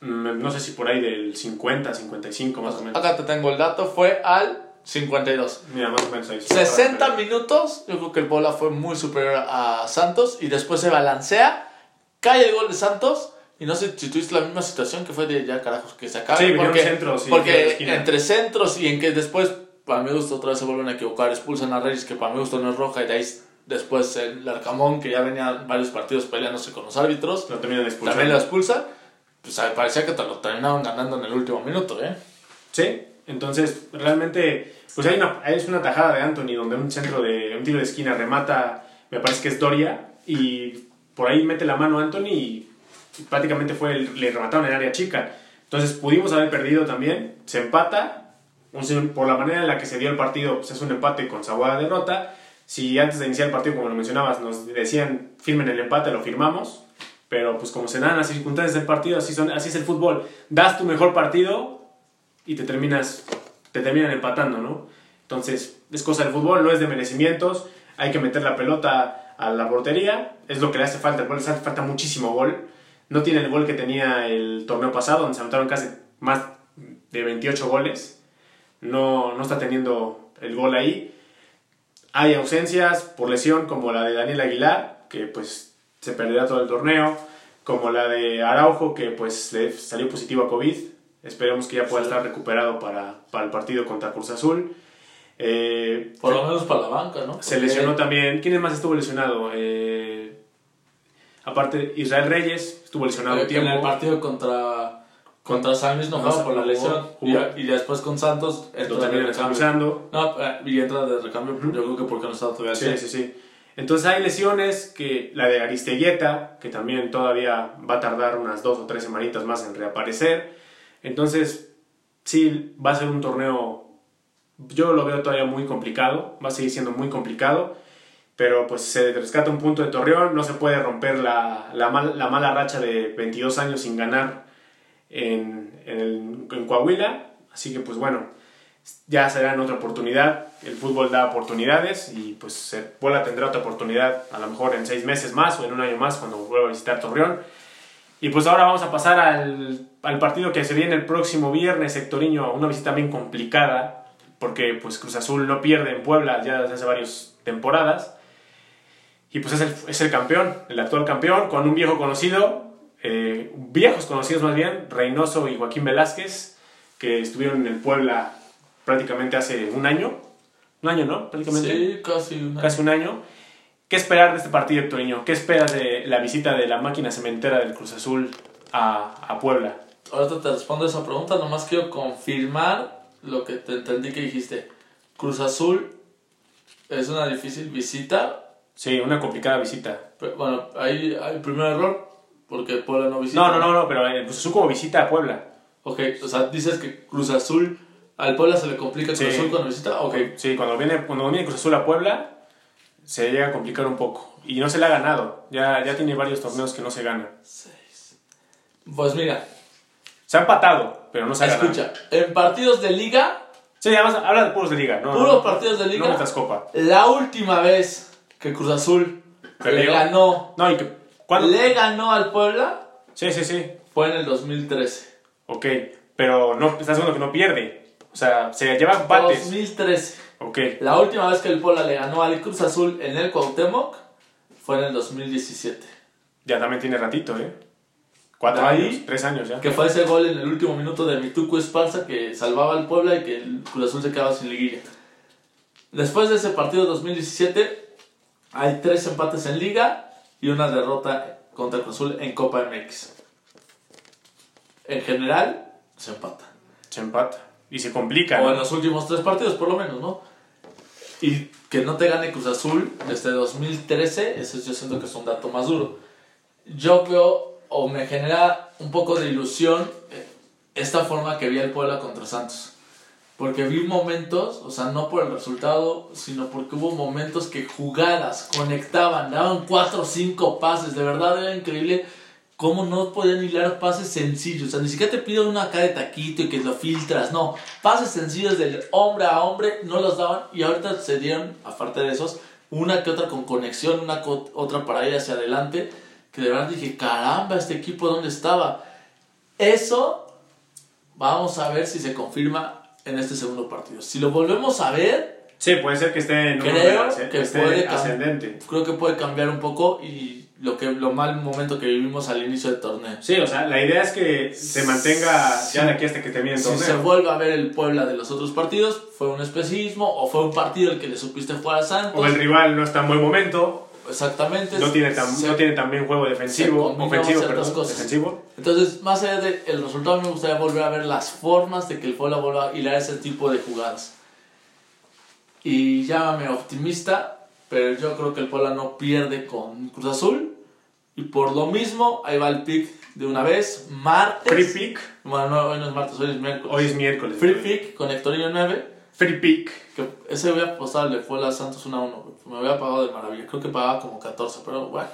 Mm, No sé si por ahí del 50, 55 más o menos. Acá te tengo el dato, fue al 52. Mira, más o menos ahí. 60 minutos, yo creo que el Puebla fue muy superior a Santos y después se balancea, cae el gol de Santos y no sé si tuviste la misma situación que fue de ya carajos que se acabe. Sí, porque, centros de porque entre centros y en que después, para mi gusto, otra vez se vuelven a equivocar, expulsan a Reyes, que para mi gusto no es roja, y de ahí después el Arcamón, que ya venía varios partidos peleándose con los árbitros, Lo también lo expulsa. Pues a- parecía que te lo terminaron ganando en el último minuto, ¿eh? Sí, entonces realmente, pues hay una, es una tajada de Anthony donde un centro de, un tiro de esquina remata, me parece que es Doria, y por ahí mete la mano Anthony y prácticamente fue el- le remataron en área chica. Entonces pudimos haber perdido también, se empata, por la manera en la que se dio el partido, pues es un empate con sabor a derrota. Si antes de iniciar el partido, como lo mencionabas, nos decían firmen el empate, lo firmamos. Pero pues como se dan las circunstancias del partido, así, son, así es el fútbol. Das tu mejor partido y te terminas te terminan empatando, ¿no? Entonces, es cosa del fútbol, no es de merecimientos, hay que meter la pelota a la portería, es lo que le hace falta, al Puebla le hace falta muchísimo gol. No tiene el gol que tenía el torneo pasado, donde se anotaron casi más de 28 goles. No, no está teniendo el gol ahí. Hay ausencias por lesión, como la de Daniel Aguilar, que pues se perderá todo el torneo, como la de Araujo, que pues le salió positivo a COVID. Esperemos que ya pueda estar recuperado para, para el partido contra Cruz Azul. Eh, Por lo menos para la banca, ¿no? se lesionó también. ¿Quién más estuvo lesionado? Eh, aparte, Israel Reyes estuvo lesionado un En el tiempo. partido contra, contra San Luis no por la lesión. Y, y después con Santos entró terminan recambio. No, eh, y entra de recambio, yo creo que porque no estaba todavía Sí, así. sí, sí. Entonces hay lesiones que la de Aristeguieta, que también todavía va a tardar unas dos o tres semanitas más en reaparecer. Entonces, sí, va a ser un torneo, yo lo veo todavía muy complicado, va a seguir siendo muy complicado, pero pues se rescata un punto de Torreón, no se puede romper la, la, mal- la mala racha de 22 años sin ganar en, en, en Coahuila, así que pues bueno, ya será en otra oportunidad. El fútbol da oportunidades y pues Puebla tendrá otra oportunidad a lo mejor en seis meses más o en un año más cuando vuelva a visitar Torreón. Y pues ahora vamos a pasar al, al partido que se viene el próximo viernes, Hectoriño, una visita bien complicada porque pues Cruz Azul no pierde en Puebla ya desde hace varias temporadas. Y pues es el, es el campeón, el actual campeón, con un viejo conocido, eh, viejos conocidos más bien, Reynoso y Joaquín Velázquez, que estuvieron en el Puebla prácticamente hace un año. Un año, ¿no? Prácticamente. Sí, casi una. Casi un año. ¿Qué esperar de este partido, Hectoriño? ¿Qué esperas de la visita de la máquina cementera del Cruz Azul a, a Puebla? Ahorita te respondo esa pregunta, nomás quiero confirmar lo que te entendí que dijiste. Cruz Azul es una difícil visita. Sí, una complicada visita. pero, bueno, ahí hay primer error, porque Puebla no visita. No, no, no, no, pero Cruz Azul como visita a Puebla. Ok, o sea, dices que Cruz Azul, al Puebla se le complica Cruz Sí. Azul cuando visita. Ok, Sí, cuando viene, cuando viene Cruz Azul a Puebla, se llega a complicar un poco. Y no se le ha ganado. Ya, ya tiene varios torneos que no se gana. pues mira, Se ha empatado, pero no se ha ganado. escucha, en partidos de liga, Sí, además habla de puros de liga. No, puros no, partidos de no liga, metas copa. la última vez que Cruz Azul le ganó, No, y que. ¿Cuándo? le ganó al Puebla Sí, sí, sí. fue en el 2013. Ok. Pero no, estás seguro que no pierde. O sea, se lleva empates. 2013. Ok. La última vez que el Puebla le ganó al Cruz Azul en el Cuauhtémoc fue en el 2017. Ya también tiene ratito, ¿eh? Cuatro Ahí- años, tres años ya. Que fue ese gol en el último minuto de Mituco Esparza que salvaba al Puebla y que el Cruz Azul se quedaba sin liguilla. Después de ese partido 2017, hay tres empates en Liga y una derrota contra el Cruz Azul en Copa MX. En general, se empata. Se empata. Y se complica. O ¿no? en los últimos tres partidos, por lo menos, ¿no? Y que no te gane Cruz Azul desde 2013, eso yo siento que es un dato más duro. Yo veo, o me genera un poco de ilusión eh, esta forma que vi el Puebla contra Santos. Porque vi momentos, o sea, no por el resultado, sino porque hubo momentos que jugadas, conectaban, daban cuatro o cinco pases. De verdad era increíble cómo no podían hilar pases sencillos. O sea, ni siquiera te piden una acá de taquito y que lo filtras. No, pases sencillos del hombre a hombre no los daban. Y ahorita se dieron, aparte de esos, una que otra con conexión, una otra para ir hacia adelante. Que de verdad dije, caramba, este equipo dónde estaba. Eso vamos a ver si se confirma en este segundo partido. Si lo volvemos a ver, Sí, puede ser que esté en un Creo asce- que esté puede ascendente. creo que puede cambiar un poco y lo que lo mal momento que vivimos al inicio del torneo. Sí, o sea, la idea es que se mantenga ya de aquí hasta que termine el Si torneo. se vuelve a ver el Puebla de los otros partidos, fue un especismo o fue un partido el que le supiste jugar a Santos. O el rival no está en buen momento, Exactamente. no tiene tan, Se- no tiene tan bien juego defensivo, ofensivo, ciertas perdón, cosas. defensivo. Entonces, más allá del resultado, me gustaría volver a ver las formas de que el Puebla vuelva a hilar ese tipo de jugadas. Y llámame optimista, pero yo creo que el Puebla no pierde con Cruz Azul. Y por lo mismo, ahí va el pick de una vez. Martes. Free pick, Bueno, no, hoy no es martes, hoy es miércoles. hoy es miércoles. Free pick con Hectorinho 9. Free pick. Que ese voy a apostar, le fue a Santos 1 a 1. Me había pagado de maravilla. Creo que pagaba como 14, pero bueno.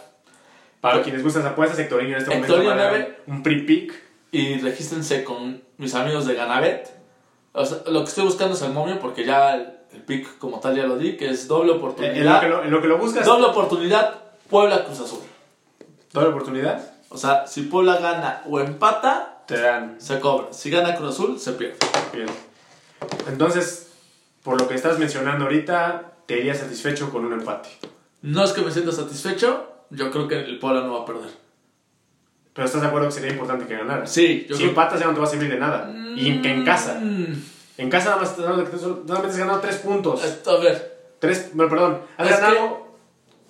Para quienes gustan las apuestas, Hectorinho en este momento Hectorinho un free pick. Y regístrense con mis amigos de Ganabet. O sea, lo que estoy buscando es el momio porque ya el, el pick como tal ya lo di, que es doble En oportunidad. lo, que lo, en lo que lo buscas, Doble oportunidad, Puebla Cruz Azul. doble oportunidad, O sea, si Puebla gana o empata, te dan se cobra. Si gana Cruz Azul, se pierde. bien. Entonces, por lo que estás mencionando ahorita, te irías satisfecho con un empate. No es que me sienta satisfecho, yo creo que el Puebla no va a perder. Pero estás de acuerdo que sería importante que ganara. Sí, yo si creo empatas ya no te va a servir de nada. Y que en casa. Mm, En casa nada más más has ganado tres puntos. A ver. Tres, bueno, perdón. Has Es ganado.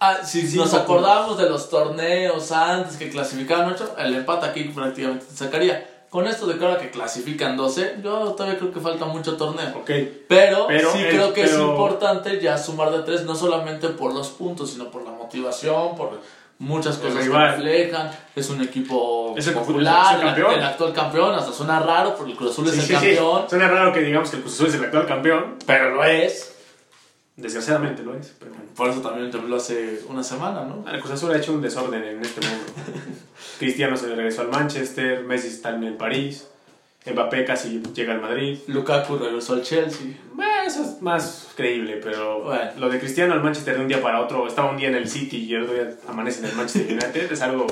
Ah, si Cinco nos acordamos de los torneos antes que clasificaban 8, el empate aquí prácticamente te sacaría. Con esto de que ahora que clasifican 12, yo todavía creo que falta mucho torneo. Ok. Pero, Pero sí el- creo que es pero- importante ya sumar de tres, no solamente por los puntos, sino por la motivación, por muchas cosas que reflejan. Es un equipo Es el- popular, es el campeón. el actual campeón, hasta suena raro porque el Cruz Azul es Sí, el sí, sí. campeón, Suena raro que digamos que el Cruz Azul es el actual campeón. pero lo es. Desgraciadamente lo es. Pero. Por eso también habló hace una semana, ¿no? El Cruz Azul ha hecho un desorden en este mundo. Cristiano se regresó al Manchester, Messi está en el París, Mbappé casi llega al Madrid. Lukaku regresó al Chelsea. Bueno, eso es más creíble, pero Bueno. lo de Cristiano al Manchester de un día para otro, estaba un día en el City y el otro día amanece en el Manchester United, es algo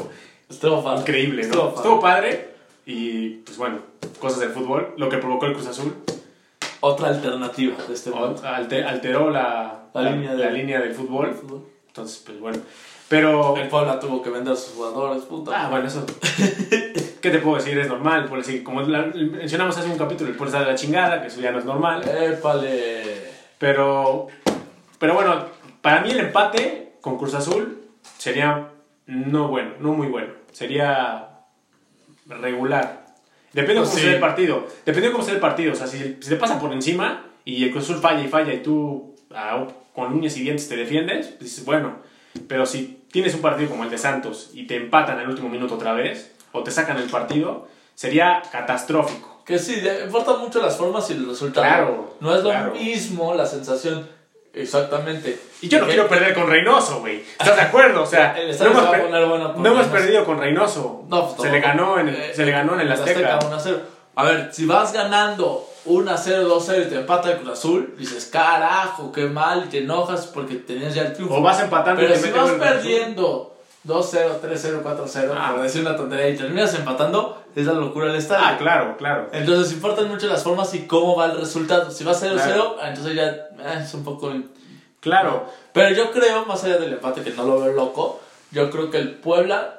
Estuvo increíble, ¿no? Estuvo Estuvo, padre. y pues bueno, cosas del fútbol, lo que provocó el Cruz Azul, Otra alternativa de este mundo. alte- alteró la, La la- línea la de- línea del fútbol, entonces pues bueno, pero... El Puebla tuvo que vender a sus jugadores, puta. Ah, bueno, eso. ¿Qué te puedo decir? Es normal. Por decir, como la- mencionamos hace un capítulo, el Puebla está de la chingada, que eso ya no es normal. Épale. Pero, pero bueno, para mí el empate con Cruz Azul sería no bueno, no muy bueno. Sería regular. Depende de Pues cómo sí. sea el partido. Depende de cómo sea el partido. O sea, si, si te pasa por encima y el Cruz Azul falla y falla y tú ah, con uñas y dientes te defiendes, pues dices, bueno. Pero si tienes un partido como el de Santos y te empatan al último minuto otra vez, o te sacan el partido, sería catastrófico. Que sí, importan mucho las formas y el resultado. Claro, No es lo claro. mismo la sensación. Exactamente. Y yo no Que- quiero perder con Reynoso, güey. ¿Estás de acuerdo? O sea, El no hemos, se per- bueno no hemos perdido con Reynoso. No, pues, se, le ganó en, Eh, se le ganó en el Azteca. 1 a 0. A ver, si vas ganando 1 a 0, 2 a 0 y te empata el Cruz Azul, dices, carajo, qué mal, y te enojas porque tenías ya el triunfo. O vas empatando y Pero te si vas perdiendo 2-0, 3-0, 4-0, Ah. por decir una tontería, y terminas empatando, es la locura del estadio. Ah, claro, claro. Entonces importan mucho las formas y cómo va el resultado. Si va 0-0, Claro. entonces ya eh, es un poco... Claro. Pero yo creo, más allá del empate, que no lo veo loco, yo creo que el Puebla,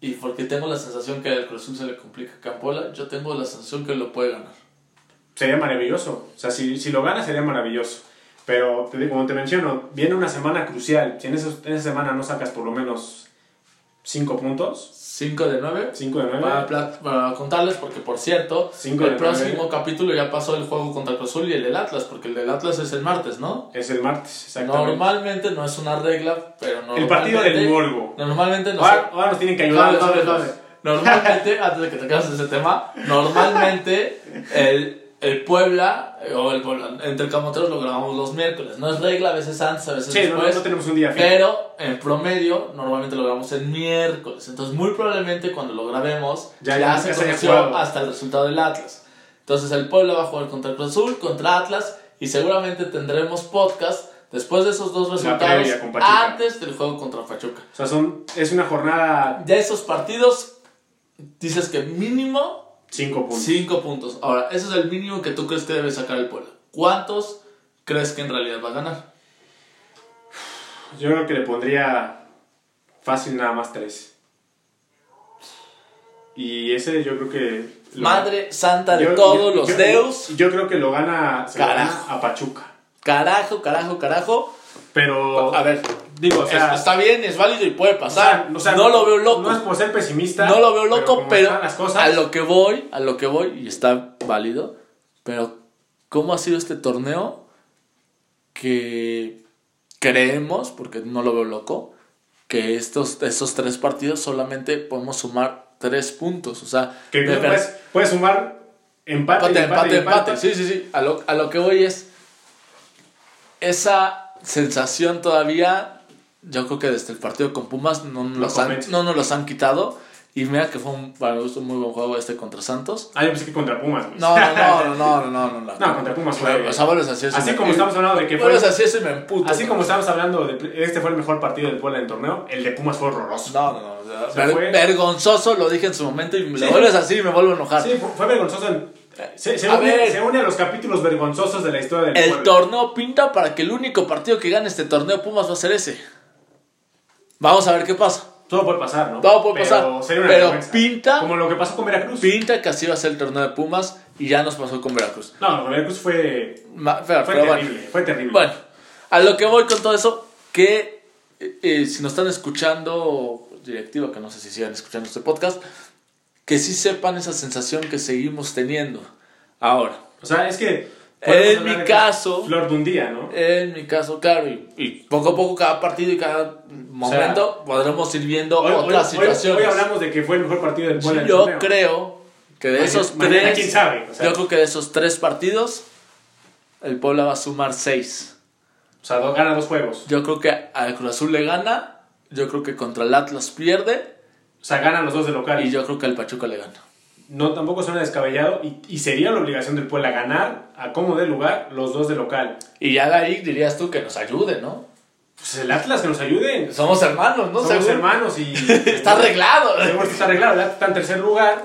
y porque tengo la sensación que al Cruz Azul se le complica Puebla, yo tengo la sensación que lo puede ganar. Sería maravilloso. O sea, si, si lo gana sería maravilloso. Pero, te digo, como te menciono, viene una semana crucial. Si en, esos- en esa semana no sacas por lo menos 5 puntos, 5 de 9. 5 de 9, Para, contarles, porque por cierto, Cinco el próximo nueve. capítulo ya pasó el juego contra el Azul y el del Atlas, porque el del Atlas es el martes, ¿no? es el martes, exactamente. Normalmente no es una regla, pero normalmente... el partido del morbo. Normalmente no Ahora, ahora nos tienen que ayudar. Vale, vale, nosotros. vale. Normalmente, antes de que te quedes ese tema, normalmente el, el Puebla, eh, o el Puebla, entre camoteros lo grabamos los miércoles. No es regla, a veces antes, a veces Sí, no, después. no tenemos un día fijo. pero en promedio, normalmente lo grabamos el miércoles. Entonces, muy probablemente cuando lo grabemos, Ya- ya, ya se conoció hasta el resultado del Atlas. Entonces, el Puebla va a jugar contra el Cruz Azul, contra Atlas, y seguramente tendremos podcast después de esos dos resultados antes del juego contra Pachuca. O sea, son, es una jornada De esos partidos, dices que mínimo 5 puntos. 5 puntos. Ahora, ese es el mínimo que tú crees que debe sacar el Puebla. ¿Cuántos crees que en realidad va a ganar? Yo creo que le pondría fácil nada más 3. Y ese yo creo que... lo- Madre santa de yo- todos yo- los yo- deus. Yo creo que lo gana, se lo gana a Pachuca. Carajo, carajo, carajo. Pero... A ver, digo, o sea, es- está bien, es válido y puede pasar. o sea, no lo veo loco. No es por ser pesimista. No lo veo loco, pero, están las cosas, a lo que voy, a lo que voy, y está válido, pero ¿cómo ha sido este torneo que creemos, porque no lo veo loco, que estos, estos tres partidos solamente podemos sumar tres puntos? O sea, Que no puedes, puedes sumar empate, empate, empate, y empate. Sí, sí, sí. A lo, a lo que voy es esa sensación todavía, yo creo que desde el partido con Pumas no nos, Lo los han, no nos los han quitado. Y mira que fue un, para mi gusto, un muy buen juego este contra Santos. Ah, yo pensé que contra Pumas. güey. No, no, no, no, no, no, no, no. Contra Pumas fue- O sea, vuelves así. Así como estamos hablando de que fue- así eso y me emputo. Así como estamos hablando de este fue el mejor partido del Puebla en el torneo, el de Pumas fue horroroso. No, no, no. Vergonzoso, lo dije en su momento y me lo vuelves así y me vuelvo a enojar. Sí, fue, fue vergonzoso. Se, se A une, ver. se une a los capítulos vergonzosos de la historia del El torneo pinta para que el único partido que gane este torneo Pumas va a ser ese. Vamos a ver qué pasa. Todo puede pasar, ¿no? Todo puede Pero pasar. sería una Pero vergüenza. pinta- Como lo que pasó con Veracruz. Pinta que así va a ser el torneo de Pumas y ya nos pasó con Veracruz. No, con Veracruz fue, Ma- fue pero bueno. terrible, fue terrible. Bueno, a lo que voy con todo eso, que eh, eh, si nos están escuchando, directiva, que no sé si sigan escuchando este podcast, que sí sepan esa sensación que seguimos teniendo. Ahora, O sea, es que... En mi caso- Flor de un día, ¿no? en mi caso, claro, y, y poco a poco cada partido y cada momento podremos ir viendo Hoy, hoy- otras hoy- situaciones. hoy hablamos de que fue el mejor partido del Puebla del Yo torneo. creo que de esos Mañana, tres, quién sabe, o sea. yo creo que de esos tres partidos, el Puebla va a sumar seis. O sea, gana dos juegos. Yo creo que al Cruz Azul le gana. Yo creo que contra el Atlas pierde. O sea, ganan los dos de local. Y yo creo que al Pachuca le gana. No, tampoco suena descabellado. Y, y sería la obligación del Puebla ganar a como de lugar los dos de local. Y ya de ahí dirías tú que nos ayude, ¿no? Pues el Atlas que nos ayude. Somos hermanos, ¿no? Somos hermanos y. Está arreglado. Seguro que está arreglado. El Atlas está en tercer lugar.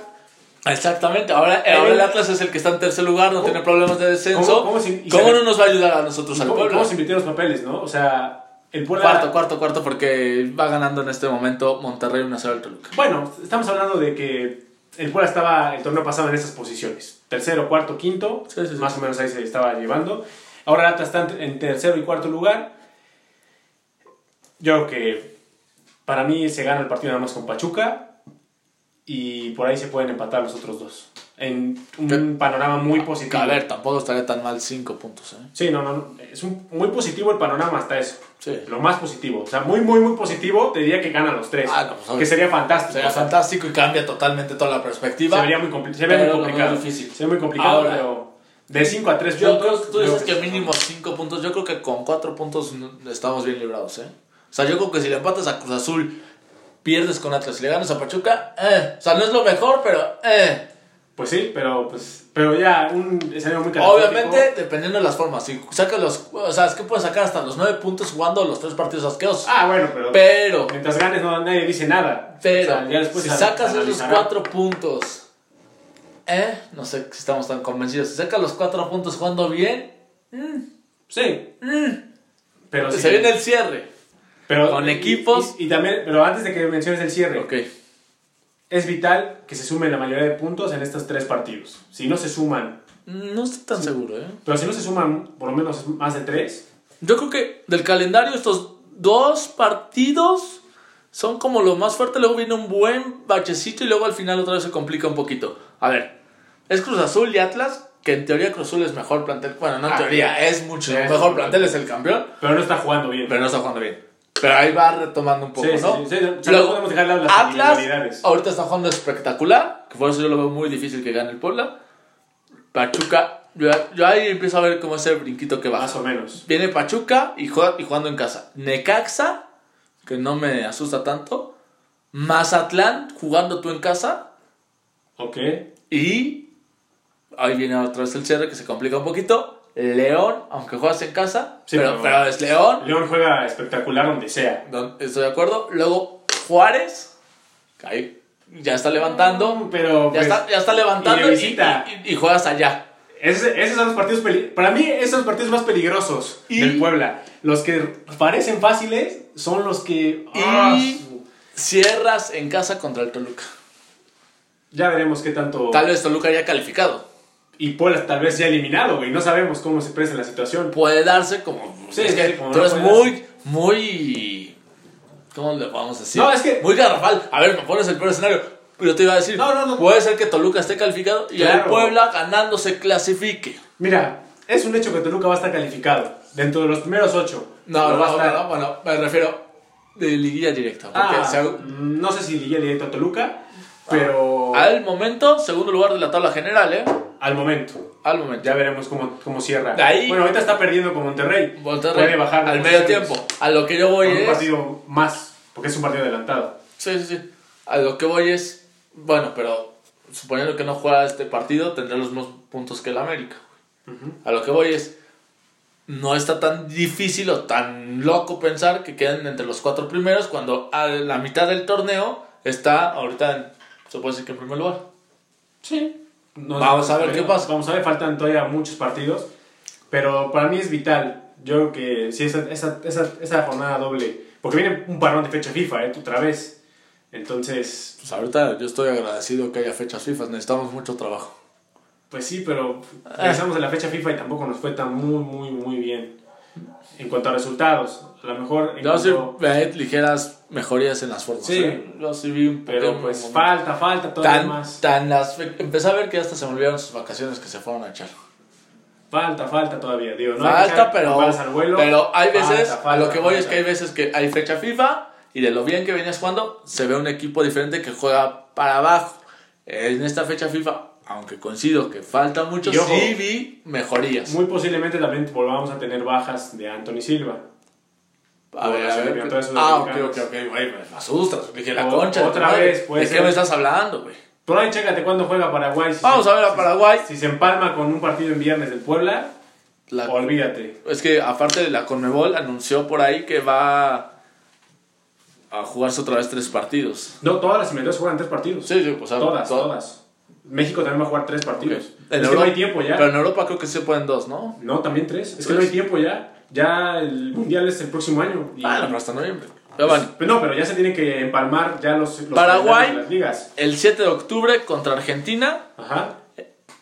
Exactamente. Ahora, ahora el Atlas es el que está en tercer lugar, no tiene problemas de descenso. cómo- ¿Cómo, cómo si- y se- no nos va a ayudar a nosotros al ¿Cómo, pueblo? cómo se invirtieron los papeles, no? O sea, el Puebla. Cuarto, cuarto, cuarto, porque va ganando en este momento Monterrey 1-0 al Toluca. Bueno, estamos hablando de que el Puebla estaba el torneo pasado en esas posiciones. Tercero, cuarto, quinto. Sí, sí, sí. Más o menos ahí se estaba llevando. Ahora Atlas está en tercero y cuarto lugar. Yo creo que para mí se gana el partido nada más con Pachuca. Y por ahí se pueden empatar los otros dos. En un ¿Qué? panorama muy positivo. A ver, tampoco estaría tan mal 5 puntos, ¿eh? Sí, no, no. Es un, muy positivo el panorama hasta eso. Sí. Lo más positivo. O sea, muy, muy, muy positivo. Te diría que ganan los tres. Ah, no, pues, que sería fantástico. Sería O sea, fantástico y cambia totalmente toda la perspectiva. Se vería muy, compli- se ve muy complicado. difícil. Se muy complicado, Ahora, pero de 5 a 3 Yo puntos. creo que tú dices que mínimo 5 puntos. Yo creo que con 4 puntos estamos bien librados, ¿eh? O sea, yo creo que si le empatas a Cruz Azul, pierdes con Atlas. Si le ganas a Pachuca, eh. O sea, no es lo mejor, pero eh. Pues sí, pero pues pero ya un escenario muy. Obviamente, dependiendo de las formas. Si sacas los. O sea, es que puedes sacar hasta los 9 puntos jugando los 3 partidos asquerosos. Ah, bueno, pero, Pero, mientras ganes no, nadie dice nada. pero, O sea, ya después si sacas esos analizará. 4 puntos, eh. No sé si estamos tan convencidos. Si sacas los 4 puntos jugando bien, Sí. Pero sí. se viene el cierre. pero, con y- equipos. Y, y también, pero antes de que menciones el cierre, Ok. Es vital que se sumen la mayoría de puntos en estos tres partidos. Si no se suman, No estoy tan seguro, ¿eh? pero si no se suman por lo menos más de tres, Yo creo que del calendario estos dos partidos son como lo más fuerte. Luego viene un buen bachecito y luego al final otra vez se complica un poquito. A ver, es Cruz Azul y Atlas, que en teoría Cruz Azul es mejor plantel. Bueno, no en Ah, teoría, es mucho Sí, mejor plantel, es el campeón, pero no está jugando bien. pero no está jugando bien. Pero ahí va retomando un poco, Sí, sí, ¿no? sí, sí, Luego, podemos dejar las Atlas ahorita está jugando espectacular, que por eso yo lo veo muy difícil que gane el Puebla. Pachuca, yo, yo ahí empiezo a ver cómo es el brinquito que baja. Más o menos. Viene Pachuca y, juega, y jugando en casa. Necaxa, que no me asusta tanto. Mazatlán, jugando tú en casa. Ok. Y ahí viene otra vez el cierre que se complica un poquito. León, aunque juegas en casa, Sí, pero, pero- pero es León. León juega espectacular donde sea. Estoy de acuerdo. Luego Juárez, que ahí ya está levantando. Pero Ya pues, está, ya está levantando y de y, visita. y- y juegas allá. Esos son los partidos para mí esos son los partidos más peligrosos del Puebla. Los que parecen fáciles son los que Y su- cierras en casa contra el Toluca. ya veremos qué tanto Tal vez Toluca ya calificado. Y Puebla tal vez ya eliminado, güey. No sabemos cómo se presta la situación. puede darse como. Sí, es que sí, como tú no eres muy, muy. ¿Cómo le vamos a decir? No, es que- Muy garrafal. A ver, me pones el peor escenario. Yo te iba a decir. No, no, no. Puede ser que Toluca esté calificado y el Claro. Puebla ganando se clasifique. Mira, es un hecho que Toluca va a estar calificado dentro de los primeros ocho. No, no, va a no, estar- no, bueno, me refiero de liguilla directa. Ah, se- mm, no sé si liguilla directo a Toluca, pero al momento, segundo lugar de la tabla general, ¿eh? al momento. Al momento. Ya veremos cómo, cómo cierra. De ahí- bueno, ahorita está perdiendo con Monterrey. Monterrey, Puede bajar al medio tiempo. A lo que yo voy con un es. partido más, porque es un partido adelantado. Sí, sí, sí. A lo que voy es. Bueno, pero suponiendo que no juega este partido, tendrá los mismos puntos que el América. A lo que voy es. No está tan difícil o tan loco pensar que queden entre los cuatro primeros cuando a la mitad del torneo está ahorita en. Se puede decir que en primer lugar. Sí. No- Vamos a ver qué pasa. Vamos a ver, faltan todavía muchos partidos. Pero para mí es vital. Yo creo que si esa, esa, esa, esa jornada doble. Porque viene un parón de fecha FIFA, ¿eh? Otra vez. Entonces, Pues ahorita yo estoy agradecido que haya fechas FIFA. Necesitamos mucho trabajo. Pues sí, pero regresamos a la fecha FIFA y tampoco nos fue tan muy, muy, muy bien. En cuanto a resultados, a lo mejor. En Yo sí cuanto- veía ligeras mejorías en las formas. Sí. ¿eh? Yo sí vi un Pero pues momento. falta, falta todavía Tan, más. tan las, empecé a ver que hasta se me olvidaron sus vacaciones que se fueron a echar. Falta, falta todavía. Digo, no falta, pero, al vuelo. pero hay Falta, veces, a lo que voy es que hay veces que hay fecha FIFA y de lo bien que venías jugando, se ve un equipo diferente que juega para abajo. En esta fecha FIFA, aunque coincido que falta mucho, sí vi mejorías. Muy posiblemente también volvamos a tener bajas de Anthony Silva. A ver, a ver. Ah, ok, ok, ok, güey, me asustas. Dije, la concha. otra vez, puede ¿De qué me estás hablando, güey? Por ahí, chécate cuándo juega Paraguay. Si Vamos se- a ver a Paraguay. Si se empalma con un partido en viernes del Puebla, La- olvídate. Es que aparte de la Conmebol anunció por ahí que va a jugarse otra vez tres partidos. No, todas las eliminatorias juegan tres partidos. Sí, sí, pues a- todas, to- todas. México también va a jugar tres partidos. Es que no hay tiempo ya. Pero en Europa creo que se pueden dos, ¿no? No, también tres. Es que no hay tiempo ya. Ya el mundial es el próximo año. Y- Ah, no, hasta noviembre. Pero bueno, Pero no, pero ya se tienen que empalmar ya los, los Paraguay. calendarios de las ligas. el 7 de octubre contra Argentina, Ajá.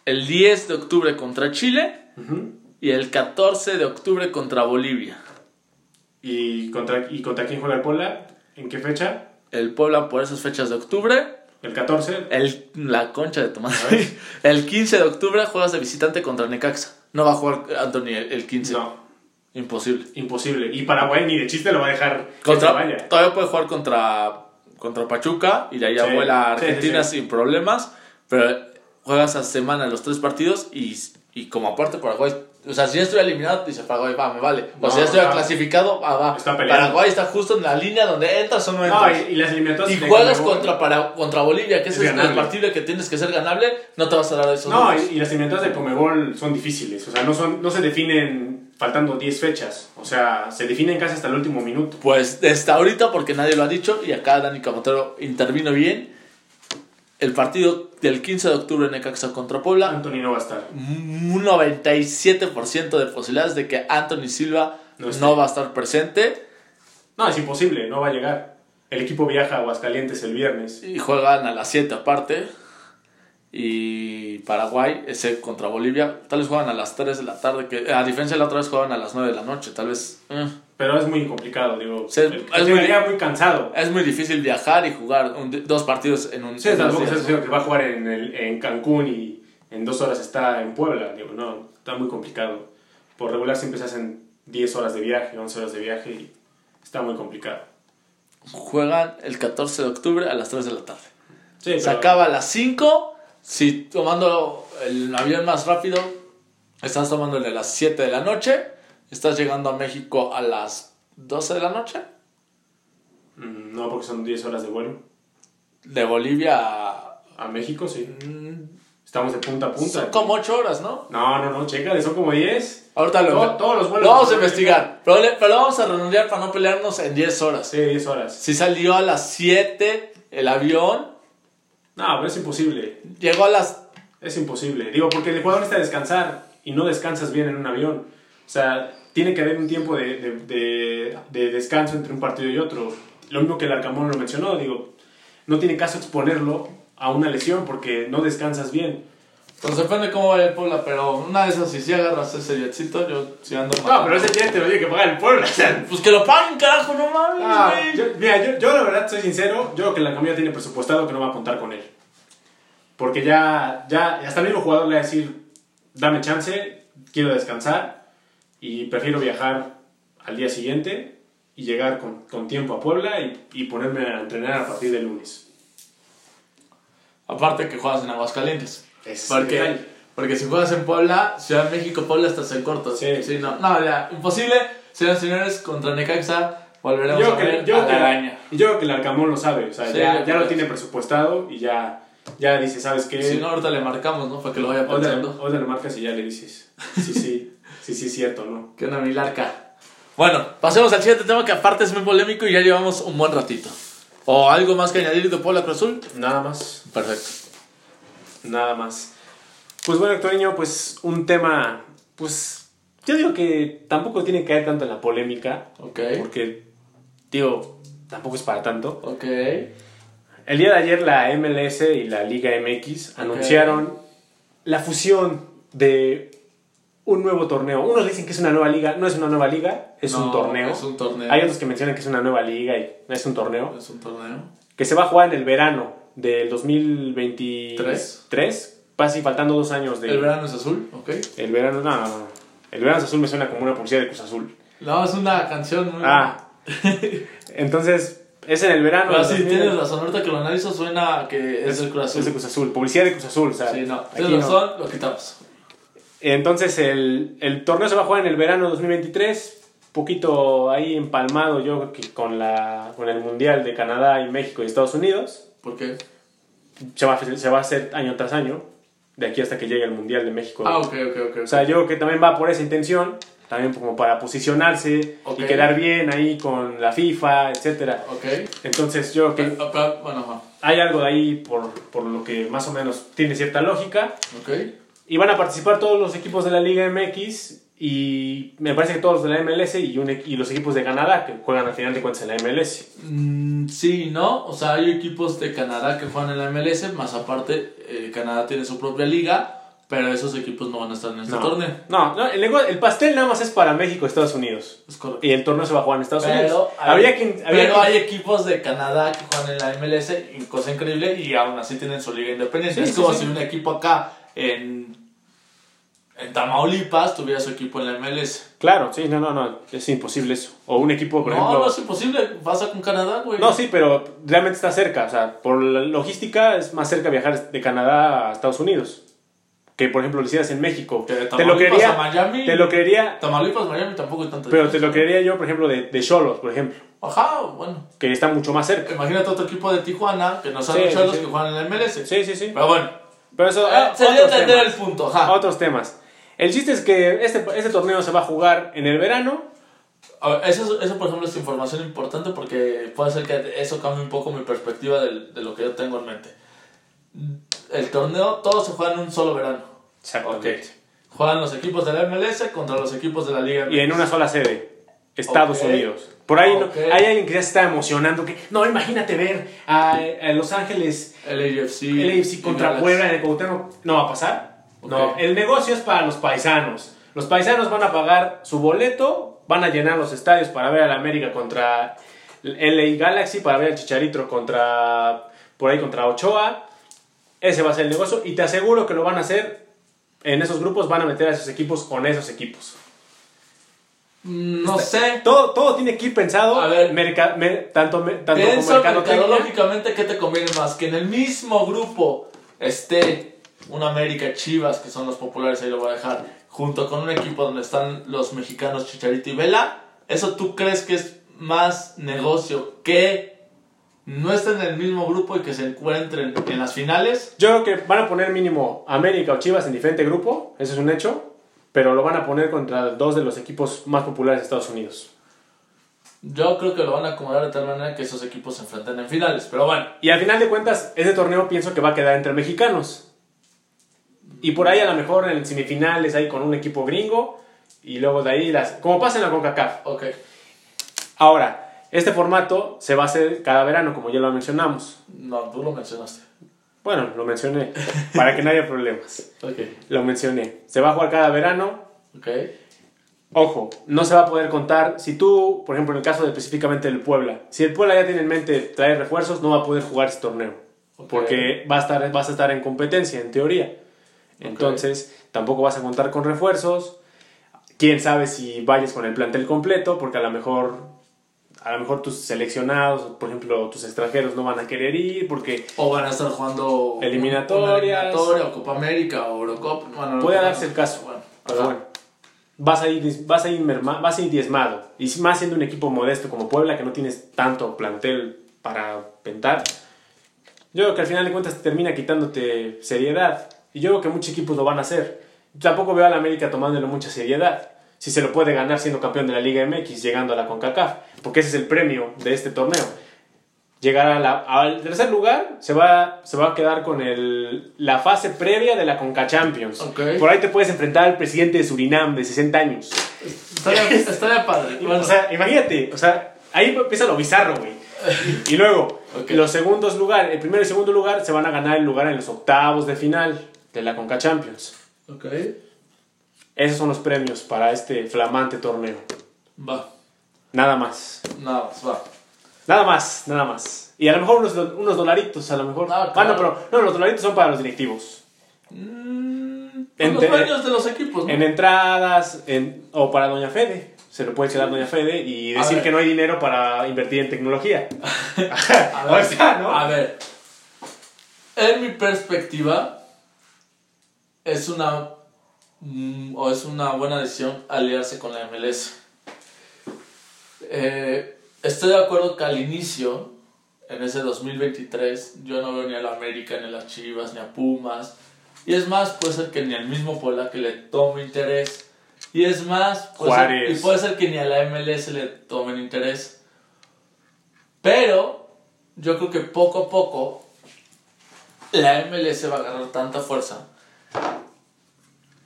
el 10 de octubre contra Chile Ujú. y el 14 de octubre contra Bolivia. ¿Y contra, ¿Y contra quién juega el Puebla? ¿En qué fecha? El Puebla por esas fechas de octubre, ¿El 14? el, la concha de Tomás. El 15 de octubre juegas de visitante contra Necaxa. No va a jugar Anthony el el 15. No, Imposible. imposible. Y Paraguay ni de chiste lo va a dejar que Contra, vaya. todavía puede jugar contra, contra Pachuca y de ahí Sí, abuela a Argentina sí, sí. sin problemas. Pero juegas a semana los tres partidos y, y como aparte Paraguay. O sea, si ya estoy eliminado, dice Paraguay, va, me vale. O No, si ya estoy clasificado, va, va. está. Paraguay está justo en la línea donde entras o no No, entras. y, y las eliminatorias. y de juegas contra, para, contra Bolivia, que Es es el partido que tienes que ser ganable, no te vas a dar esos No, y, y las eliminatorias de Comebol son difíciles. O sea, no, son, no se definen faltando 10 fechas. O sea, se definen casi hasta el último minuto. Pues desde ahorita, porque nadie lo ha dicho, y acá Dani Camotero intervino bien, el partido del 15 de octubre Necaxa contra Puebla, Anthony no va a estar. un 97% de posibilidades de que Anthony Silva No no, va a estar presente No, es imposible, no va a llegar. El equipo viaja a Aguascalientes el viernes. y juegan a las 7 aparte. Y Paraguay, ese contra Bolivia, tal vez juegan a las 3 de la tarde, que a diferencia de la otra vez juegan a las 9 de la noche, tal vez... eh. Pero es muy complicado, digo. Sí, el- es muy- muy cansado. Es muy difícil viajar y jugar un- dos partidos en un... Sí, tampoco es que va a jugar en, el- en Cancún y en dos horas está en Puebla. Digo, no, está muy complicado. Por regular siempre se hacen 10 horas de viaje, 11 horas de viaje y está muy complicado. Juegan el 14 de octubre a las 3 de la tarde. Sí, Se acaba a las 5. Si tomando el avión más rápido, estás tomando el de las 7 de la noche. Estás llegando a México a las 12 de la noche. Mm, No, porque son 10 horas de vuelo. De Bolivia a. A México, sí. mm, Estamos de punta a punta. Son como 8 horas, ¿no? No, no, no, chécale, son como 10. Ahorita lo, To- todos los vuelos lo vamos a investigar. Pero, le- pero lo vamos a redondear para no pelearnos en 10 horas. Sí, 10 horas. Si salió a las 7 el avión, No, pero es imposible. llegó a las Es imposible. Digo, porque el jugador necesita descansar y no descansas bien en un avión. O sea, tiene que haber un tiempo de, de, de- de descanso entre un partido y otro. Lo mismo que el Arcamón lo mencionó, digo, no tiene caso exponerlo a una lesión porque no descansas bien. Pues depende cómo vaya el Puebla, pero una de esas, si sí agarras ese jetcito, yo sí ando No, pero ese jet te lo tiene que pagar el pueblo. O sea, Pues que lo paguen, carajo, no mames, ah, yo, mira, yo, yo la verdad soy sincero, yo creo que la comida tiene presupuestado que no va a contar con él. Porque ya, ya, hasta el mismo jugador le va a decir, dame chance, quiero descansar y prefiero viajar al día siguiente y llegar con, con tiempo a Puebla y, y ponerme a entrenar a partir del lunes. Aparte que juegas en Aguascalientes. Es Porque, porque si juegas en Puebla, Ciudad de México, Puebla estás en corto. Sí. no, no, ya, imposible. Señoras y señores, contra Necaxa volveremos Yo a ver yo, a que, la araña. y yo creo que el Arcamón lo sabe, o sea, Sí, ya, ya lo tiene presupuestado y ya, ya dice, ¿sabes qué? Si no, ahorita le marcamos, ¿no? Para que lo vaya pensando. hoy le marcas y ya le dices, sí, sí, sí, sí, cierto, ¿no? Que una milarca. Bueno, pasemos al siguiente tema que aparte es muy polémico y ya llevamos un buen ratito. ¿O algo más que añadir de Puebla Cruz Azul? Nada más. Perfecto. Nada más. Pues bueno, Héctorinho, pues un tema, pues yo digo que tampoco tiene que caer tanto en la polémica, Ok. porque, digo, tampoco es para tanto. Ok. El día de ayer la MLS y la Liga MX anunciaron la fusión de un nuevo torneo. Unos dicen que es una nueva liga, no es una nueva liga, es un torneo. Es un torneo. Hay otros que mencionan que es una nueva liga y es un torneo. Es un torneo. Que se va a jugar en el verano del 2023. Tres. Casi faltando dos años de... El verano es azul, ok. El verano, no, no, no. El verano azul me suena como una publicidad de Cruz Azul. No, es una canción muy. Ah. Entonces, es en el verano. Pero sí, 2000. tienes razón. Ahorita que lo analizo suena que es, del Cruz Azul. Es de Cruz Azul. Publicidad de Cruz Azul. O sea, Sí, no. Tienes no. razón, lo quitamos. Entonces, el, el torneo se va a jugar en el verano 2023. Poquito ahí empalmado yo con, la, con el Mundial de Canadá y México y Estados Unidos. ¿Por qué? Se va, se va a hacer año tras año. De aquí hasta que llegue el Mundial de México. Ah, ok, ok, ok. O sea, yo creo que también va por esa intención. También como para posicionarse Ok. y quedar bien ahí con la FIFA, etcétera. ok. Entonces yo creo que Pero- pero- bueno, hay algo de ahí por, por lo que más o menos tiene cierta lógica. Ok. Y van a participar todos los equipos de la Liga MX y me parece que todos los de la MLS y, un y los equipos de Canadá que juegan al final de cuentas en la MLS. Mm, sí, ¿no? O sea, hay equipos de Canadá que juegan en la MLS, más aparte, eh, Canadá tiene su propia liga, pero esos equipos no van a estar en este No, torneo. no, no, el, el pastel nada más es para México y Estados Unidos. Es correcto. Y el torneo se va a jugar en Estados Pero, Unidos. hay, Habría quien, habría pero quien- hay equipos de Canadá que juegan en la MLS, cosa increíble, y aún así tienen su liga independiente. Sí, es sí, como sí. si un equipo acá en, en Tamaulipas tuviera su equipo en la MLS. Claro, sí, no, no, no, es imposible eso. O un equipo, por no, ejemplo... no es imposible, pasa con Canadá, güey. No, sí, pero realmente está cerca. O sea, por la logística es más cerca viajar de Canadá a Estados Unidos. Que, por ejemplo, lo hicieras en México. Que de Te lo Tamaulipas creería, a Miami. te lo creería, Tamaulipas, Miami tampoco hay tanta pero te lo creería yo, por ejemplo, de, de Cholos, por ejemplo. Ajá, bueno. Que está mucho más cerca. Imagínate otro equipo de Tijuana que no son Sí, los sí, Cholos sí. que juegan en la MLS. Sí, sí, sí. Pero bueno, Pero eso, eh, eh, se dio a entender el punto. Ajá. Otros temas. El chiste es que este, este torneo se va a jugar en el verano. Ver, eso, eso, por ejemplo, es información importante porque puede ser que eso cambie un poco mi perspectiva del- de, lo que yo tengo en mente. El torneo, todo se juega en un solo verano. Exactamente. Juegan los equipos de la MLS contra los equipos de la Liga Y en una sola sede. Estados Ok. Unidos. Por ahí no- Ok. hay alguien que ya se está emocionando. Que, no, imagínate ver a, a Los Ángeles El AFC. el AFC contra. Puebla en el Cuauhtémoc no va a pasar. No, el negocio es para los paisanos. Los paisanos van a pagar su boleto, van a llenar los estadios para ver al América contra LA Galaxy, para ver al Chicharito contra por ahí contra Ochoa. Ese va a ser el negocio y te aseguro que lo van a hacer en esos grupos, van a meter a esos equipos con esos equipos. Mm, No sé. Todo, todo tiene que ir pensado, A ver. merca- mer- tanto, me- tanto como mercadológicamente qué te conviene más, que en el mismo grupo esté un América Chivas, que son los populares, ahí lo voy a dejar, junto con un equipo donde están los mexicanos Chicharito y Vela. ¿Eso tú crees que es más negocio que no estén en el mismo grupo y que se encuentren en las finales? Yo creo que van a poner mínimo América o Chivas en diferente grupo, eso es un hecho, pero lo van a poner contra dos de los equipos más populares de Estados Unidos. Yo creo que lo van a acomodar de tal manera que esos equipos se enfrenten en finales, pero bueno. Y al final de cuentas, ese torneo pienso que va a quedar entre mexicanos. Y por ahí a lo mejor en semifinales ahí con un equipo gringo y luego de ahí las... Como pasa en la CONCACAF. Ok. Ahora, este formato se va a hacer cada verano, como ya lo mencionamos. No, tú lo mencionaste. Bueno, lo mencioné, para que no haya problemas. Ok. Lo mencioné. Se va a jugar cada verano, Ok. Ojo, no se va a poder contar. Si tú, por ejemplo, en el caso de específicamente del Puebla, si el Puebla ya tiene en mente traer refuerzos, no va a poder jugar este torneo. Ok. Porque va a estar, vas a estar en competencia, en teoría. Entonces, tampoco vas a contar con refuerzos. Quién sabe si vayas con el plantel completo, porque a lo mejor. A lo mejor tus seleccionados, por ejemplo, tus extranjeros no van a querer ir porque O van a estar jugando Eliminatorias. eliminatoria, o Copa América o Eurocopa. Bueno, Puede darse no. el caso. Bueno, Pero bueno, vas a ir, vas a ir, merma- vas a ir diezmado. Y más siendo un equipo modesto como Puebla, que no tienes tanto plantel para pentar, yo creo que al final de cuentas te termina quitándote seriedad. Y yo creo que muchos equipos lo van a hacer. Tampoco veo a la América tomándolo mucha seriedad. Si se lo puede ganar siendo campeón de la Liga MX, llegando a la CONCACAF. Porque ese es el premio de este torneo. Llegar a la- al tercer lugar se va, se va a quedar con el, la fase previa de la Conca Champions. Por ahí te puedes enfrentar al presidente de Surinam de 60 años. Estaría, estaría padre. O sea, imagínate, o sea, ahí empieza lo bizarro, güey. Y luego, los segundos lugares, el primero y segundo lugar se van a ganar el lugar en los octavos de final. De la Conca Champions. Ok. Esos son los premios para este flamante torneo. Va. Nada más. Nada más, va. Nada más, nada más. Y a lo mejor unos, unos dolaritos, a lo mejor. Ah, Ah, no, pero no, los dolaritos son para los directivos. Mm, En- los dueños de los equipos, ¿no? En entradas, en, o para Doña Fede. Se lo puede quedar Doña Fede y decir que no hay dinero para invertir en tecnología. A ver, o sea, ¿no? A ver, en mi perspectiva, es una mm, o es una buena decisión aliarse con la MLS. Eh, estoy de acuerdo que al inicio, en ese 2023, yo no veo ni a la América, ni a las Chivas, ni a Pumas. Y es más, puede ser que ni al mismo Puebla que le tome interés. Y es más, puede ser, y puede ser que ni a la MLS le tomen interés. Pero yo creo que poco a poco la MLS va a agarrar tanta fuerza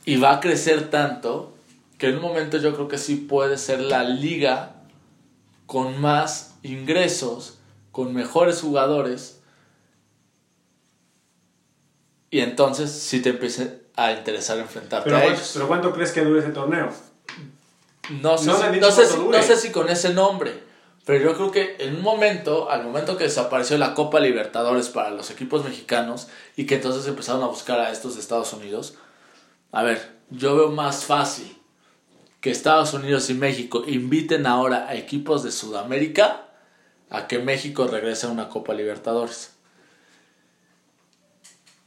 y va a crecer tanto que en un momento yo creo que sí puede ser la liga con más ingresos, con mejores jugadores y entonces sí te empiece a interesar enfrentarte pero, a ¿cuánto- ellos. pero ¿cuánto crees que dure ese torneo? No sé, No si, no, sé si, no sé si con ese nombre, pero yo creo que en un momento, al momento que desapareció la Copa Libertadores para los equipos mexicanos y que entonces empezaron a buscar a estos de Estados Unidos, a ver, yo veo más fácil que Estados Unidos y México inviten ahora a equipos de Sudamérica a que México regrese a una Copa Libertadores.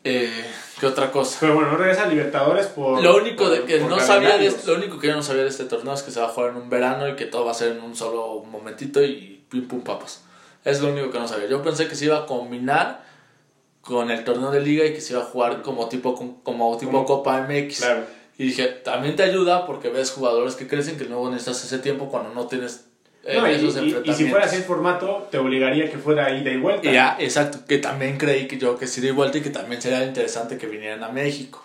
Eh, ¿Qué otra cosa? Pero bueno, no regresa a Libertadores por. Lo único por- de que no sabía de lo único que yo no sabía de este torneo es que se va a jugar en un verano y que todo va a ser en un solo momentito y pim pum papas. Es lo único que no sabía. Yo pensé que se iba a combinar con el torneo de liga y que se iba a jugar como tipo como tipo Copa MX. Claro. Y dije, también te ayuda porque ves jugadores que crecen que luego necesitas ese tiempo cuando no tienes eh, No, y, esos y- y si fuera así el formato, te obligaría que fuera ida y vuelta. Y ya, exacto, que también creí que yo que sí de vuelta y que también sería interesante que vinieran a México.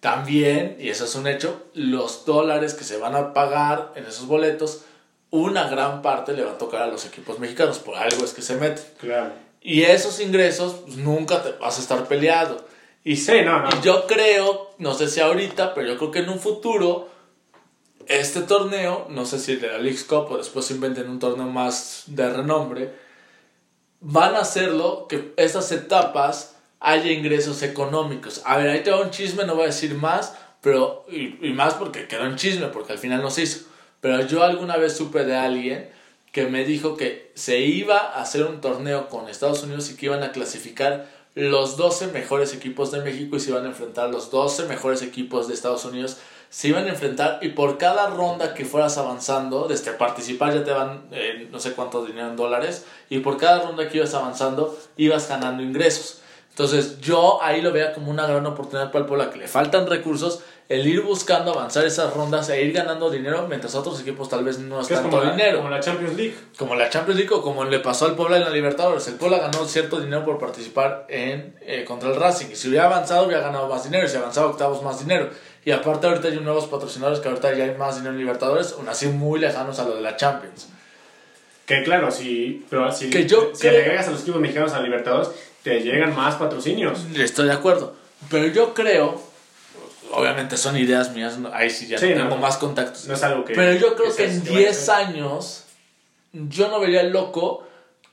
También, y eso es un hecho, los dólares que se van a pagar en esos boletos, una gran parte le va a tocar a los equipos mexicanos, por algo es que se meten. Claro. Y esos ingresos, pues, nunca te vas a estar peleado. Y, Sí, no, no. y yo creo, no sé si ahorita, pero yo creo que en un futuro, este torneo, no sé si de la League's Cup o después inventen un torneo más de renombre, van a hacerlo que estas etapas haya ingresos económicos. A ver, ahí te va un chisme, no voy a decir más, pero, y, y más porque quedó en chisme, porque al final no se hizo. Pero yo alguna vez supe de alguien que me dijo que se iba a hacer un torneo con Estados Unidos y que iban a clasificar los 12 mejores equipos de México y se iban a enfrentar los 12 mejores equipos de Estados Unidos. Se iban a enfrentar y por cada ronda que fueras avanzando, desde participar ya te van eh, no sé cuánto dinero en dólares, y por cada ronda que ibas avanzando ibas ganando ingresos. Entonces yo ahí lo veía como una gran oportunidad para el Puebla, que le faltan recursos, el ir buscando avanzar esas rondas e ir ganando dinero, mientras otros equipos tal vez no es Que es tanto como la, dinero. como la Champions League. Como la Champions League o como le pasó al Puebla en la Libertadores. El Puebla ganó cierto dinero por participar en eh, contra el Racing. Y si hubiera avanzado, hubiera ganado más dinero. Y si avanzaba octavos, más dinero. Y aparte ahorita hay nuevos patrocinadores que ahorita ya hay más dinero en Libertadores, aún así muy lejanos a lo de la Champions. Que claro, si, pero si, Que yo si creo- agregas a los equipos mexicanos a Libertadores, te llegan más patrocinios. Estoy de acuerdo. Pero yo creo, obviamente son ideas mías, ahí sí ya Sí, no no, tengo no. más contactos. No es algo que. Pero yo creo que en que vaya a 10 ser. años yo no vería loco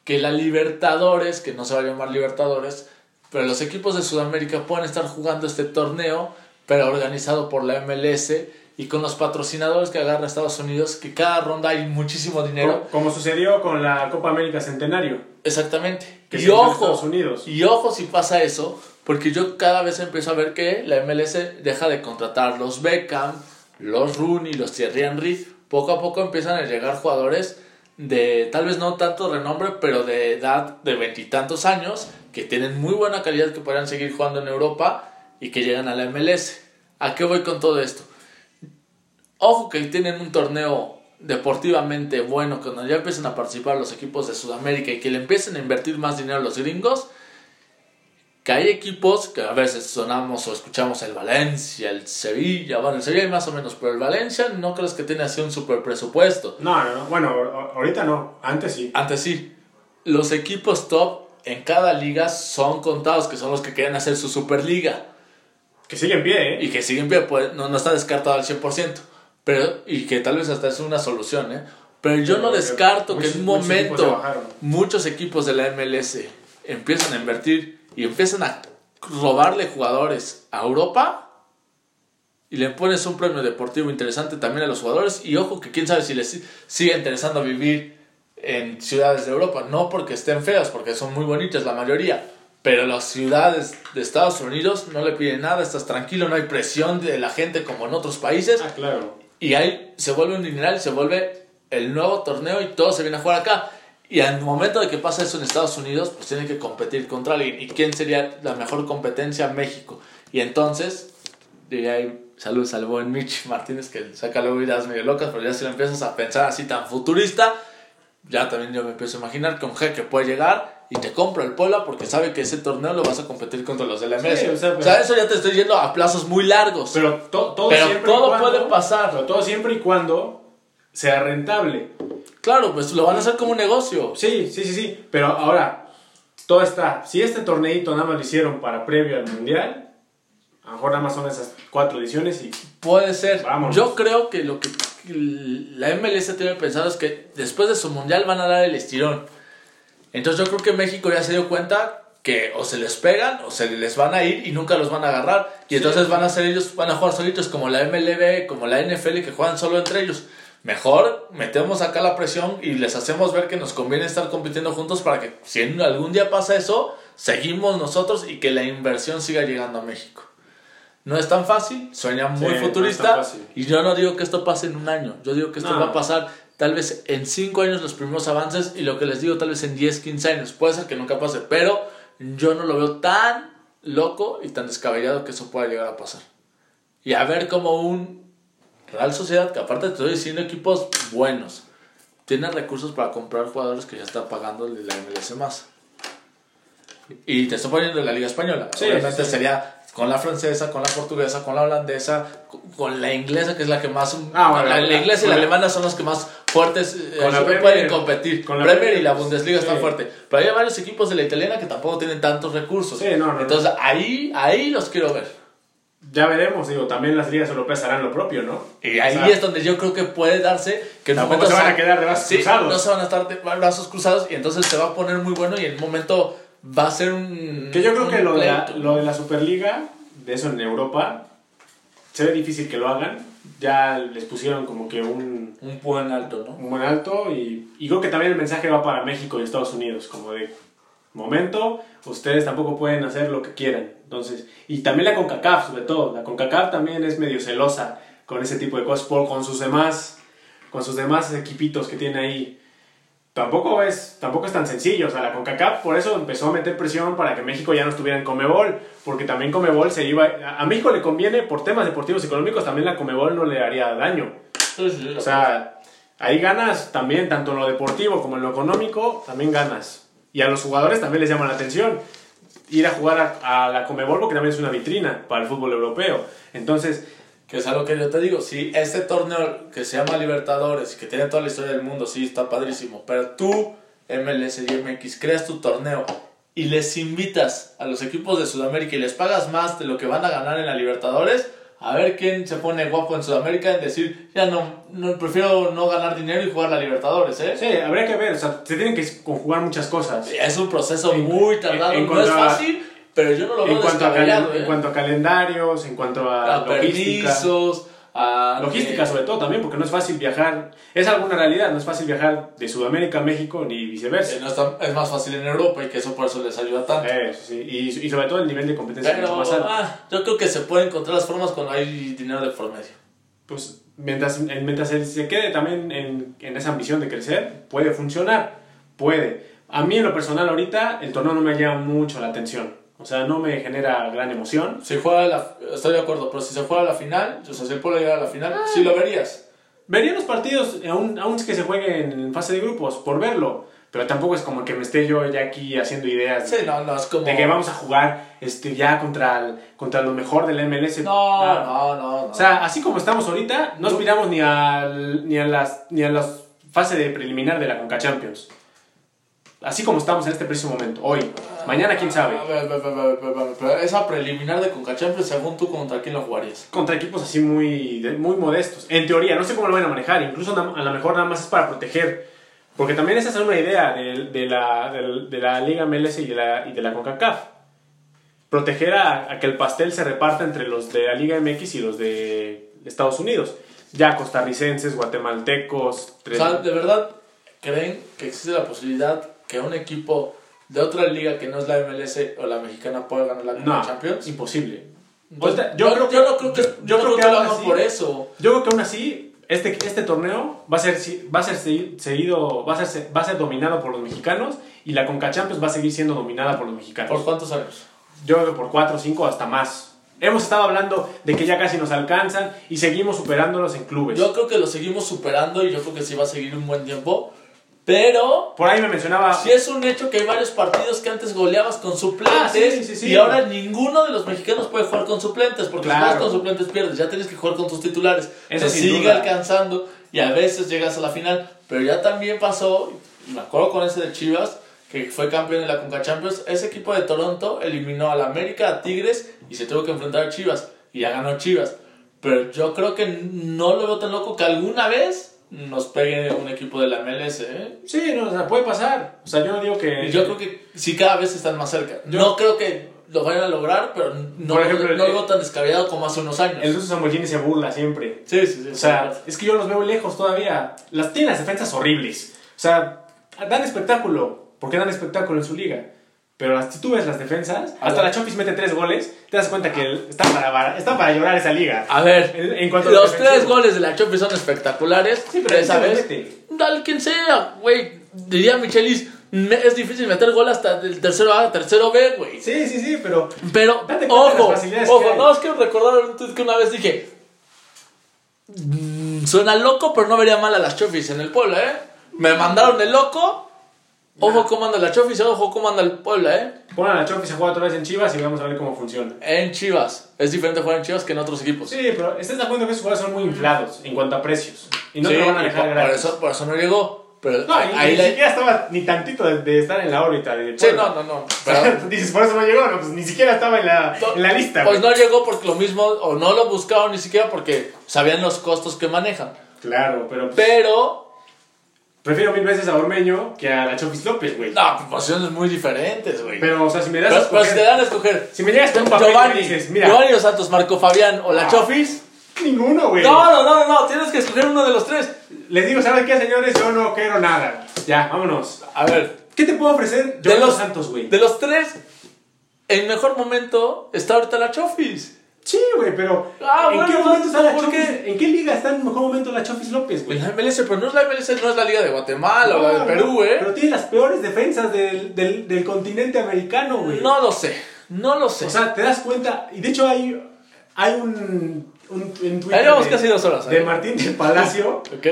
que la Libertadores, que no se va a llamar Libertadores, pero los equipos de Sudamérica puedan estar jugando este torneo, pero organizado por la MLS y con los patrocinadores que agarra Estados Unidos, que cada ronda hay muchísimo dinero. Como, sucedió con la Copa América Centenario. Exactamente. Que y ojo, Estados Unidos. y ojo si pasa eso, porque yo cada vez empiezo a ver que la MLS deja de contratar los Beckham, los Rooney, los Thierry Henry. Poco a poco empiezan a llegar jugadores de tal vez no tanto renombre, pero de edad de veintitantos años, que tienen muy buena calidad, que podrían seguir jugando en Europa y que llegan a la MLS. ¿A qué voy con todo esto? Ojo que tienen un torneo deportivamente bueno, cuando ya empiecen a participar los equipos de Sudamérica y que le empiecen a invertir más dinero a los gringos, que hay equipos que a veces sonamos o escuchamos el Valencia, el Sevilla, bueno, el Sevilla hay más o menos, pero el Valencia no crees que tiene así un super presupuesto. No, no, no. Bueno, ahorita no. Antes sí. Antes sí, los equipos top en cada liga son contados, que son los que quieren hacer su Superliga. Que sigue en pie, ¿eh? Y que sigue en pie, pues no, no está descartado al 100%. Pero, y que tal vez hasta es una solución, ¿eh? Pero yo no descarto que en un Muchos- muchos equipos momento muchos equipos de la MLS empiezan a invertir y empiezan a robarle jugadores a Europa y le pones un premio deportivo interesante también a los jugadores y ojo que quién sabe si les si- sigue interesando vivir en ciudades de Europa, no porque estén feas, porque son muy bonitas la mayoría, pero las ciudades de Estados Unidos no le piden nada, estás tranquilo, no hay presión de la gente como en otros países Ah, claro. y ahí se vuelve un dineral, se vuelve el nuevo torneo y todo se viene a jugar acá. Y al momento de que pasa eso en Estados Unidos, pues tienen que competir contra alguien. ¿Y quién sería la mejor competencia? México. Y entonces, de ahí, saludos al buen Mitch Martínez, que saca luego ideas medio locas, pero ya si lo empiezas a pensar así tan futurista, ya también yo me empiezo a imaginar que un jeque puede llegar y te compra el Puebla porque sabe que ese torneo lo vas a competir contra los de la MS. Sí, o o, sea, sea, pero- eso ya te estoy yendo a plazos muy largos. Pero to- todo Pero todo cuando- puede pasar. Pero todo siempre y cuando sea rentable. claro, pues lo van a hacer como un negocio. Sí, sí, sí, sí. Pero ahora, todo está. Si este torneito nada más lo hicieron para previo al mundial, a lo mejor nada más son esas cuatro ediciones y. Puede ser. Vámonos. Yo creo que lo que la MLS tiene pensado es que después de su mundial van a dar el estirón. Entonces yo creo que México ya se dio cuenta que o se les pegan o se les van a ir y nunca los van a agarrar. Y Sí. entonces van a ser ellos, van a jugar solitos como la MLB, como la NFL que juegan solo entre ellos. Mejor metemos acá la presión y les hacemos ver que nos conviene estar compitiendo juntos para que si en algún día pasa eso, seguimos nosotros y que la inversión siga llegando a México. No es tan fácil, suena muy Sí, futurista y yo no digo que esto pase en un año, yo digo que esto No. va a pasar tal vez en 5 años los primeros avances y lo que les digo tal vez en 10, 15 años, puede ser que nunca pase, pero yo no lo veo tan loco y tan descabellado que eso pueda llegar a pasar. Y a ver como un Real Sociedad, que aparte te estoy diciendo equipos buenos, tiene recursos para comprar jugadores que ya está pagando la MLS más. Y te estoy poniendo de la Liga Española. Sí, Obviamente sí, sería con la francesa, con la portuguesa, con la holandesa, con la inglesa, que es la que más. Ah, bueno, la, la la- inglesa y la la- alemana son los que más fuertes eh, Con la que Premier, pueden competir. con la Premier, Premier, y la Bundesliga sí. están fuertes. Pero hay varios equipos de la italiana que tampoco tienen tantos recursos. Sí, no, no, no. Entonces ahí, ahí los quiero ver. Ya veremos, digo, también las ligas europeas harán lo propio, ¿no? Y ahí O sea, es donde yo creo que puede darse que en un momento se van a quedar de brazos Sí, cruzados. No se van a estar de brazos cruzados y entonces se va a poner muy bueno y en un momento va a ser un. Que yo creo que lo de, la, lo de la Superliga, de eso en Europa, se ve difícil que lo hagan. Ya les pusieron como que un, Un buen alto, ¿no? un buen alto y, y creo que también el mensaje va para México y Estados Unidos, como de momento, ustedes tampoco pueden hacer lo que quieran. Entonces, y también la CONCACAF, sobre todo, la CONCACAF también es medio celosa con ese tipo de cosas por, con sus demás con sus demás equipitos que tiene ahí. Tampoco es, tampoco es tan sencillo, o sea, la CONCACAF por eso empezó a meter presión para que México ya no estuviera en Comebol, porque también Comebol se iba, a a México le conviene por temas deportivos y económicos, también la Comebol no le haría daño. Sí, sí, O sea, ahí ganas también, tanto en lo deportivo como en lo económico, también ganas. Y a los jugadores también les llama la atención ir a jugar a, a la Comebol porque también es una vitrina para el fútbol europeo. Entonces, Que es algo que yo te digo, si este torneo que se llama Libertadores que tiene toda la historia del mundo, sí, está padrísimo, pero tú, MLS y MX, creas tu torneo y les invitas a los equipos de Sudamérica y les pagas más de lo que van a ganar en la Libertadores, a ver quién se pone guapo en Sudamérica en decir, ya no, no prefiero no ganar dinero y jugar la Libertadores, ¿eh? sí, habría que ver, o sea, se tienen que conjugar muchas cosas. Es un proceso En- muy tardado, en no es a- fácil, pero yo no lo veo En cuanto, a calen- en ¿eh? cuanto a calendarios, en cuanto a, a logística. permisos, a... Logística sobre todo también, porque no es fácil viajar, es alguna realidad, no es fácil viajar de Sudamérica a México ni viceversa. Eh, no es más fácil en Europa y que eso por eso les ayuda tanto. Eh, sí, y, y sobre todo el nivel de competencia Pero más alto. ah, yo creo que se pueden encontrar las formas cuando hay dinero de por medio. Pues mientras, en- mientras se quede también en, en esa ambición de crecer, puede funcionar, puede. A mí en lo personal ahorita el torneo no me llama mucho la atención, o sea, no me genera gran emoción. Si juega la, estoy de acuerdo, pero si se juega la final, o sea, si el pueblo llega a la final, sí lo verías. Vería los partidos, aún, aún que se jueguen en fase de grupos, por verlo, pero tampoco es como que me esté yo ya aquí haciendo ideas Sí, no, no, es como... de que vamos a jugar este, ya contra, el- contra lo mejor del MLS. No, no, no, no. O sea, así como estamos ahorita, no aspiramos ni, al, ni, a las, ni a la fase de preliminar de la Conca Champions. Así como estamos en este preciso momento, hoy. Mañana, quién sabe. A ver, a ver, a ver, a ver, esa preliminar de Conca Champions, según tú, ¿contra quién lo jugarías? Contra equipos así muy, muy modestos. En teoría, no sé cómo lo van a manejar. Incluso a lo mejor nada más es para proteger. Porque también esa es una idea de, de la, de, de la Liga MLS y de la, y de la CONCACAF. Proteger a, a que el pastel se reparta entre los de la Liga MX y los de Estados Unidos. Ya costarricenses, guatemaltecos. O sea, ¿de verdad creen que existe la posibilidad que un equipo de otra liga que no es la MLS o la mexicana pueda ganar la no, Champions? imposible. Pues, Ahorita, yo, creo que- yo no creo que, yo- yo creo que lo aún así- por eso. Yo creo que aún así, este, este torneo va a ser, va a ser segui- seguido, va a ser, va a ser dominado por los mexicanos y la Conca Champions va a seguir siendo dominada por los mexicanos. ¿Por cuántos años? Yo creo que por 4 o 5 hasta más. Hemos estado hablando de que ya casi nos alcanzan y seguimos superándolos en clubes. Yo creo que lo seguimos superando y yo creo que sí va a seguir un buen tiempo. Pero Por ahí me mencionaba... sí es un hecho que hay varios partidos que antes goleabas con suplentes Ah, sí, sí, sí. y ahora ninguno de los mexicanos puede jugar con suplentes porque Claro. si juegas con suplentes pierdes, ya tienes que jugar con tus titulares. Eso sin sigue duda. alcanzando y a veces llegas a la final, pero ya también pasó, me acuerdo con ese de Chivas, que fue campeón de la Conca Champions, ese equipo de Toronto eliminó a la América, a Tigres y se tuvo que enfrentar a Chivas y ya ganó Chivas. Pero yo creo que no lo veo tan loco que alguna vez nos pegue un equipo de la MLS, ¿eh? Sí, no, o sea, puede pasar. O sea, yo no digo que... Yo creo que sí cada vez están más cerca. Yo- no creo que lo vayan a lograr, pero no, Por ejemplo, no el- lo veo tan descabellado como hace unos años. El Sambolini se burla siempre. Sí, sí, sí. O sea, es que yo los veo lejos todavía. Las tienen las defensas horribles. O sea, dan espectáculo. Porque dan espectáculo en su liga. Pero las- si tú ves las defensas, hasta ver. la Chofis mete tres goles, te das cuenta que está para, está para llorar esa liga. A ver, En, en cuanto a los tres goles de la Champions son espectaculares. Sí, pero. Dale quien sea, güey. Diría Michelis, me- es difícil meter gol hasta del tercero A, tercero B, güey. Sí, sí, sí, pero Pero, de ojo, ojo, no, es que recordar un tuit que una vez dije, "Mm, suena loco, pero no vería mal a las Chofis en el Puebla, ¿eh? Me mandaron el loco, ojo cómo anda la Chofis, ojo cómo anda el Puebla, ¿eh? pongan a la Chofis a jugar otra vez en Chivas y vamos a ver cómo funciona. En Chivas, es diferente jugar en Chivas que en otros equipos. Sí, pero estás de acuerdo que esos jugadores son muy inflados en cuanto a precios. Y no Sí, te lo van a dejar por, por gratis. eso, por eso no llegó. Pero No, ahí ni la- siquiera estaba ni tantito de, de estar en la órbita de Sí, no, no, no. Pero dices, por eso no llegó, no, pues ni siquiera estaba en la, en la lista. pues güey. no llegó porque lo mismo, o no lo buscaron ni siquiera porque sabían los costos que manejan. Claro, pero pues, Pero, prefiero mil veces a Ormeño que a la Chofis López, güey. no, proporciones muy diferentes, güey. Pero, o sea, si me das a Pero, pero si escoger- te dan a escoger si me llegas con un papel y Giovanni, me dices, mira, Giovanni Dos Santos, Marco Fabián o la Ah. Chofis, ninguno, güey. no, no, no, no, tienes que escoger uno de los tres. Les digo, ¿saben qué, señores? Yo no quiero nada. Ya, vámonos. A ver, ¿Qué te puedo ofrecer? de Yo los los Santos, güey. De los tres, el mejor momento está ahorita la Chofis. Sí, güey, pero Ah, ¿en bueno, qué momento está la. ¿En qué liga está en el mejor momento la Chofis López, güey? En la MLS, pero no es la MLS, no es la Liga de Guatemala o la de Perú, no, ¿eh? Pero tiene las peores defensas del, del, del continente americano, güey. No lo sé, no lo sé. O sea, te das cuenta. Y de hecho, hay, hay un, un, un Twitter de, casi dos horas. de. Martín del Palacio ¿Ok?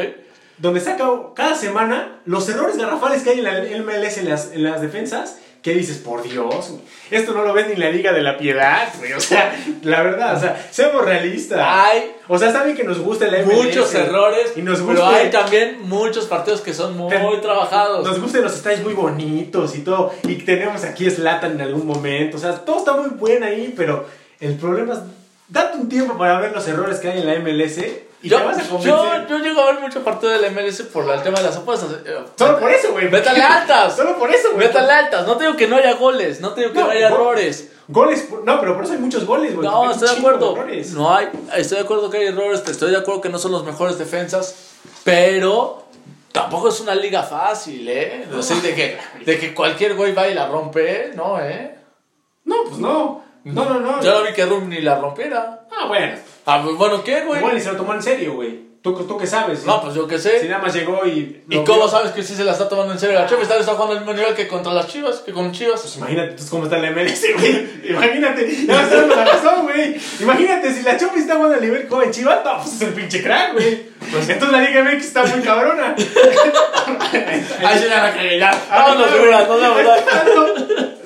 donde saca cada semana los errores garrafales que hay en la MLS en las, en las defensas. Que dices, por Dios, esto no lo ves ni en la Liga de la Piedad, güey. O sea, la verdad, o sea, seamos realistas. Hay O sea, está bien que nos gusta la MLS. muchos errores, Y nos pero gusta. hay también muchos partidos que son muy trabajados. Nos gustan los estadios muy bonitos y todo. Y tenemos aquí Slatan en algún momento. O sea, todo está muy bueno ahí, pero el problema es. Date un tiempo para ver los errores que hay en la MLS y yo, te vas a yo, yo llego a ver mucho partido de la MLS por el tema de las apuestas. Eh, Solo por eso, güey. Métale altas. Solo por eso, güey. Métale altas. No te digo que no haya goles, no te digo que no, No, haya errores. Goles, no, pero por eso hay muchos goles, güey. No, Hay estoy de acuerdo. No hay, estoy de acuerdo que hay errores, estoy de acuerdo que no son los mejores defensas, pero tampoco es una liga fácil, ¿eh? De que, de que cualquier güey va y la rompe, ¿no, eh? No, pues no. No, no, no. Yo no vi que Rum ni la rompiera. Ah, bueno. Ah, pues, bueno, ¿qué, güey? Igual y se lo tomó en serio, güey. ¿Tú, tú qué sabes? No, pues yo qué Si sé. nada más llegó y. ¿Y cómo sabes que sí se la está tomando en serio la Chivas? Está, está jugando al mismo nivel que contra las Chivas, que con Chivas. Pues imagínate entonces cómo está la MLS, güey. Imagínate, ya me dando la razón, güey. Imagínate, si la Chopi está jugando al nivel como en Chivas, no, pues es el pinche crack, güey. Pues entonces la Liga MX está muy cabrona. Ahí se la ya. Vámonos, nos vemos.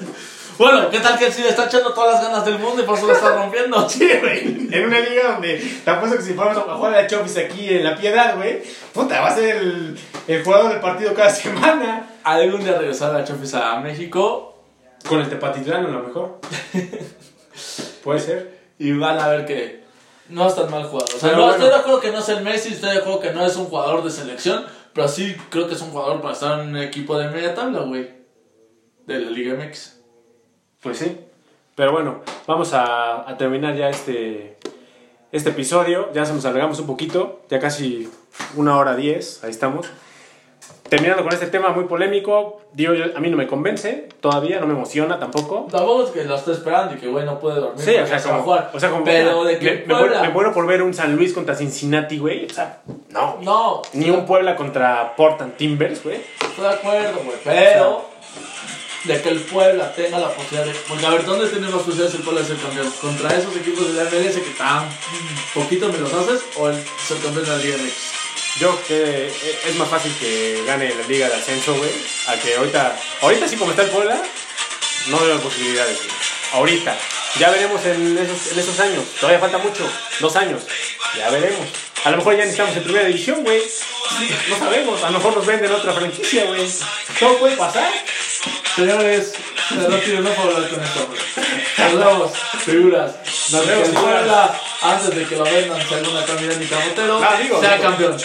Bueno, ¿qué tal que sí le está echando todas las ganas del mundo y por eso lo está rompiendo? Sí, güey. En una liga donde te apuesto que si fuéramos a jugar a la Chofis aquí en La Piedad, güey, puta, va a ser el, el jugador del partido cada semana. algún día regresar a Chofis a México Con el Tepatitlán a lo mejor. Puede ser. y van a ver que no es tan mal jugador. O sea, no, bueno. estoy de acuerdo que no es el Messi, estoy de acuerdo que no es un jugador de selección, pero sí creo que es un jugador para estar en un equipo de media tabla, güey. De la Liga MX. Pues sí. Pero bueno, vamos a, a terminar ya este, este episodio. Ya se nos alargamos un poquito, ya casi una hora diez, ahí estamos. Terminando con este tema muy polémico, digo yo, a mí no me convence, todavía no me emociona tampoco. Tampoco es que lo esté esperando y que, güey, no puede dormir. Sí, o sea, se como, jugar. o sea, como pero de que me, me muero por ver un San Luis contra Cincinnati, güey. O sea, no. No, Ni un Puebla contra Portland Timbers, güey. Estoy de acuerdo, güey, pero de que el Puebla tenga la posibilidad de. Porque a ver, ¿dónde tiene más posibilidades el Puebla de ser campeón? ¿Contra esos equipos de la MLS que tan poquito me los haces o el ser campeón de la Liga MX? Yo que es más fácil que gane la liga de ascenso, güey, a que ahorita, ahorita sí como está el Puebla, no veo posibilidades, güey. Ahorita, ya veremos en esos, en esos años, todavía falta mucho, dos años, ya veremos. A lo mejor ya ni estamos en primera división, güey. No sabemos, a lo mejor nos venden otra franquicia, güey. Todo puede pasar. Señores, se retiro, no puedo hablar con esto. güey. Nos vemos, figuras. Nos vemos, figuras. Antes de que lo vendan, si alguna camina ni camotero, No, digo, sea digo. campeón.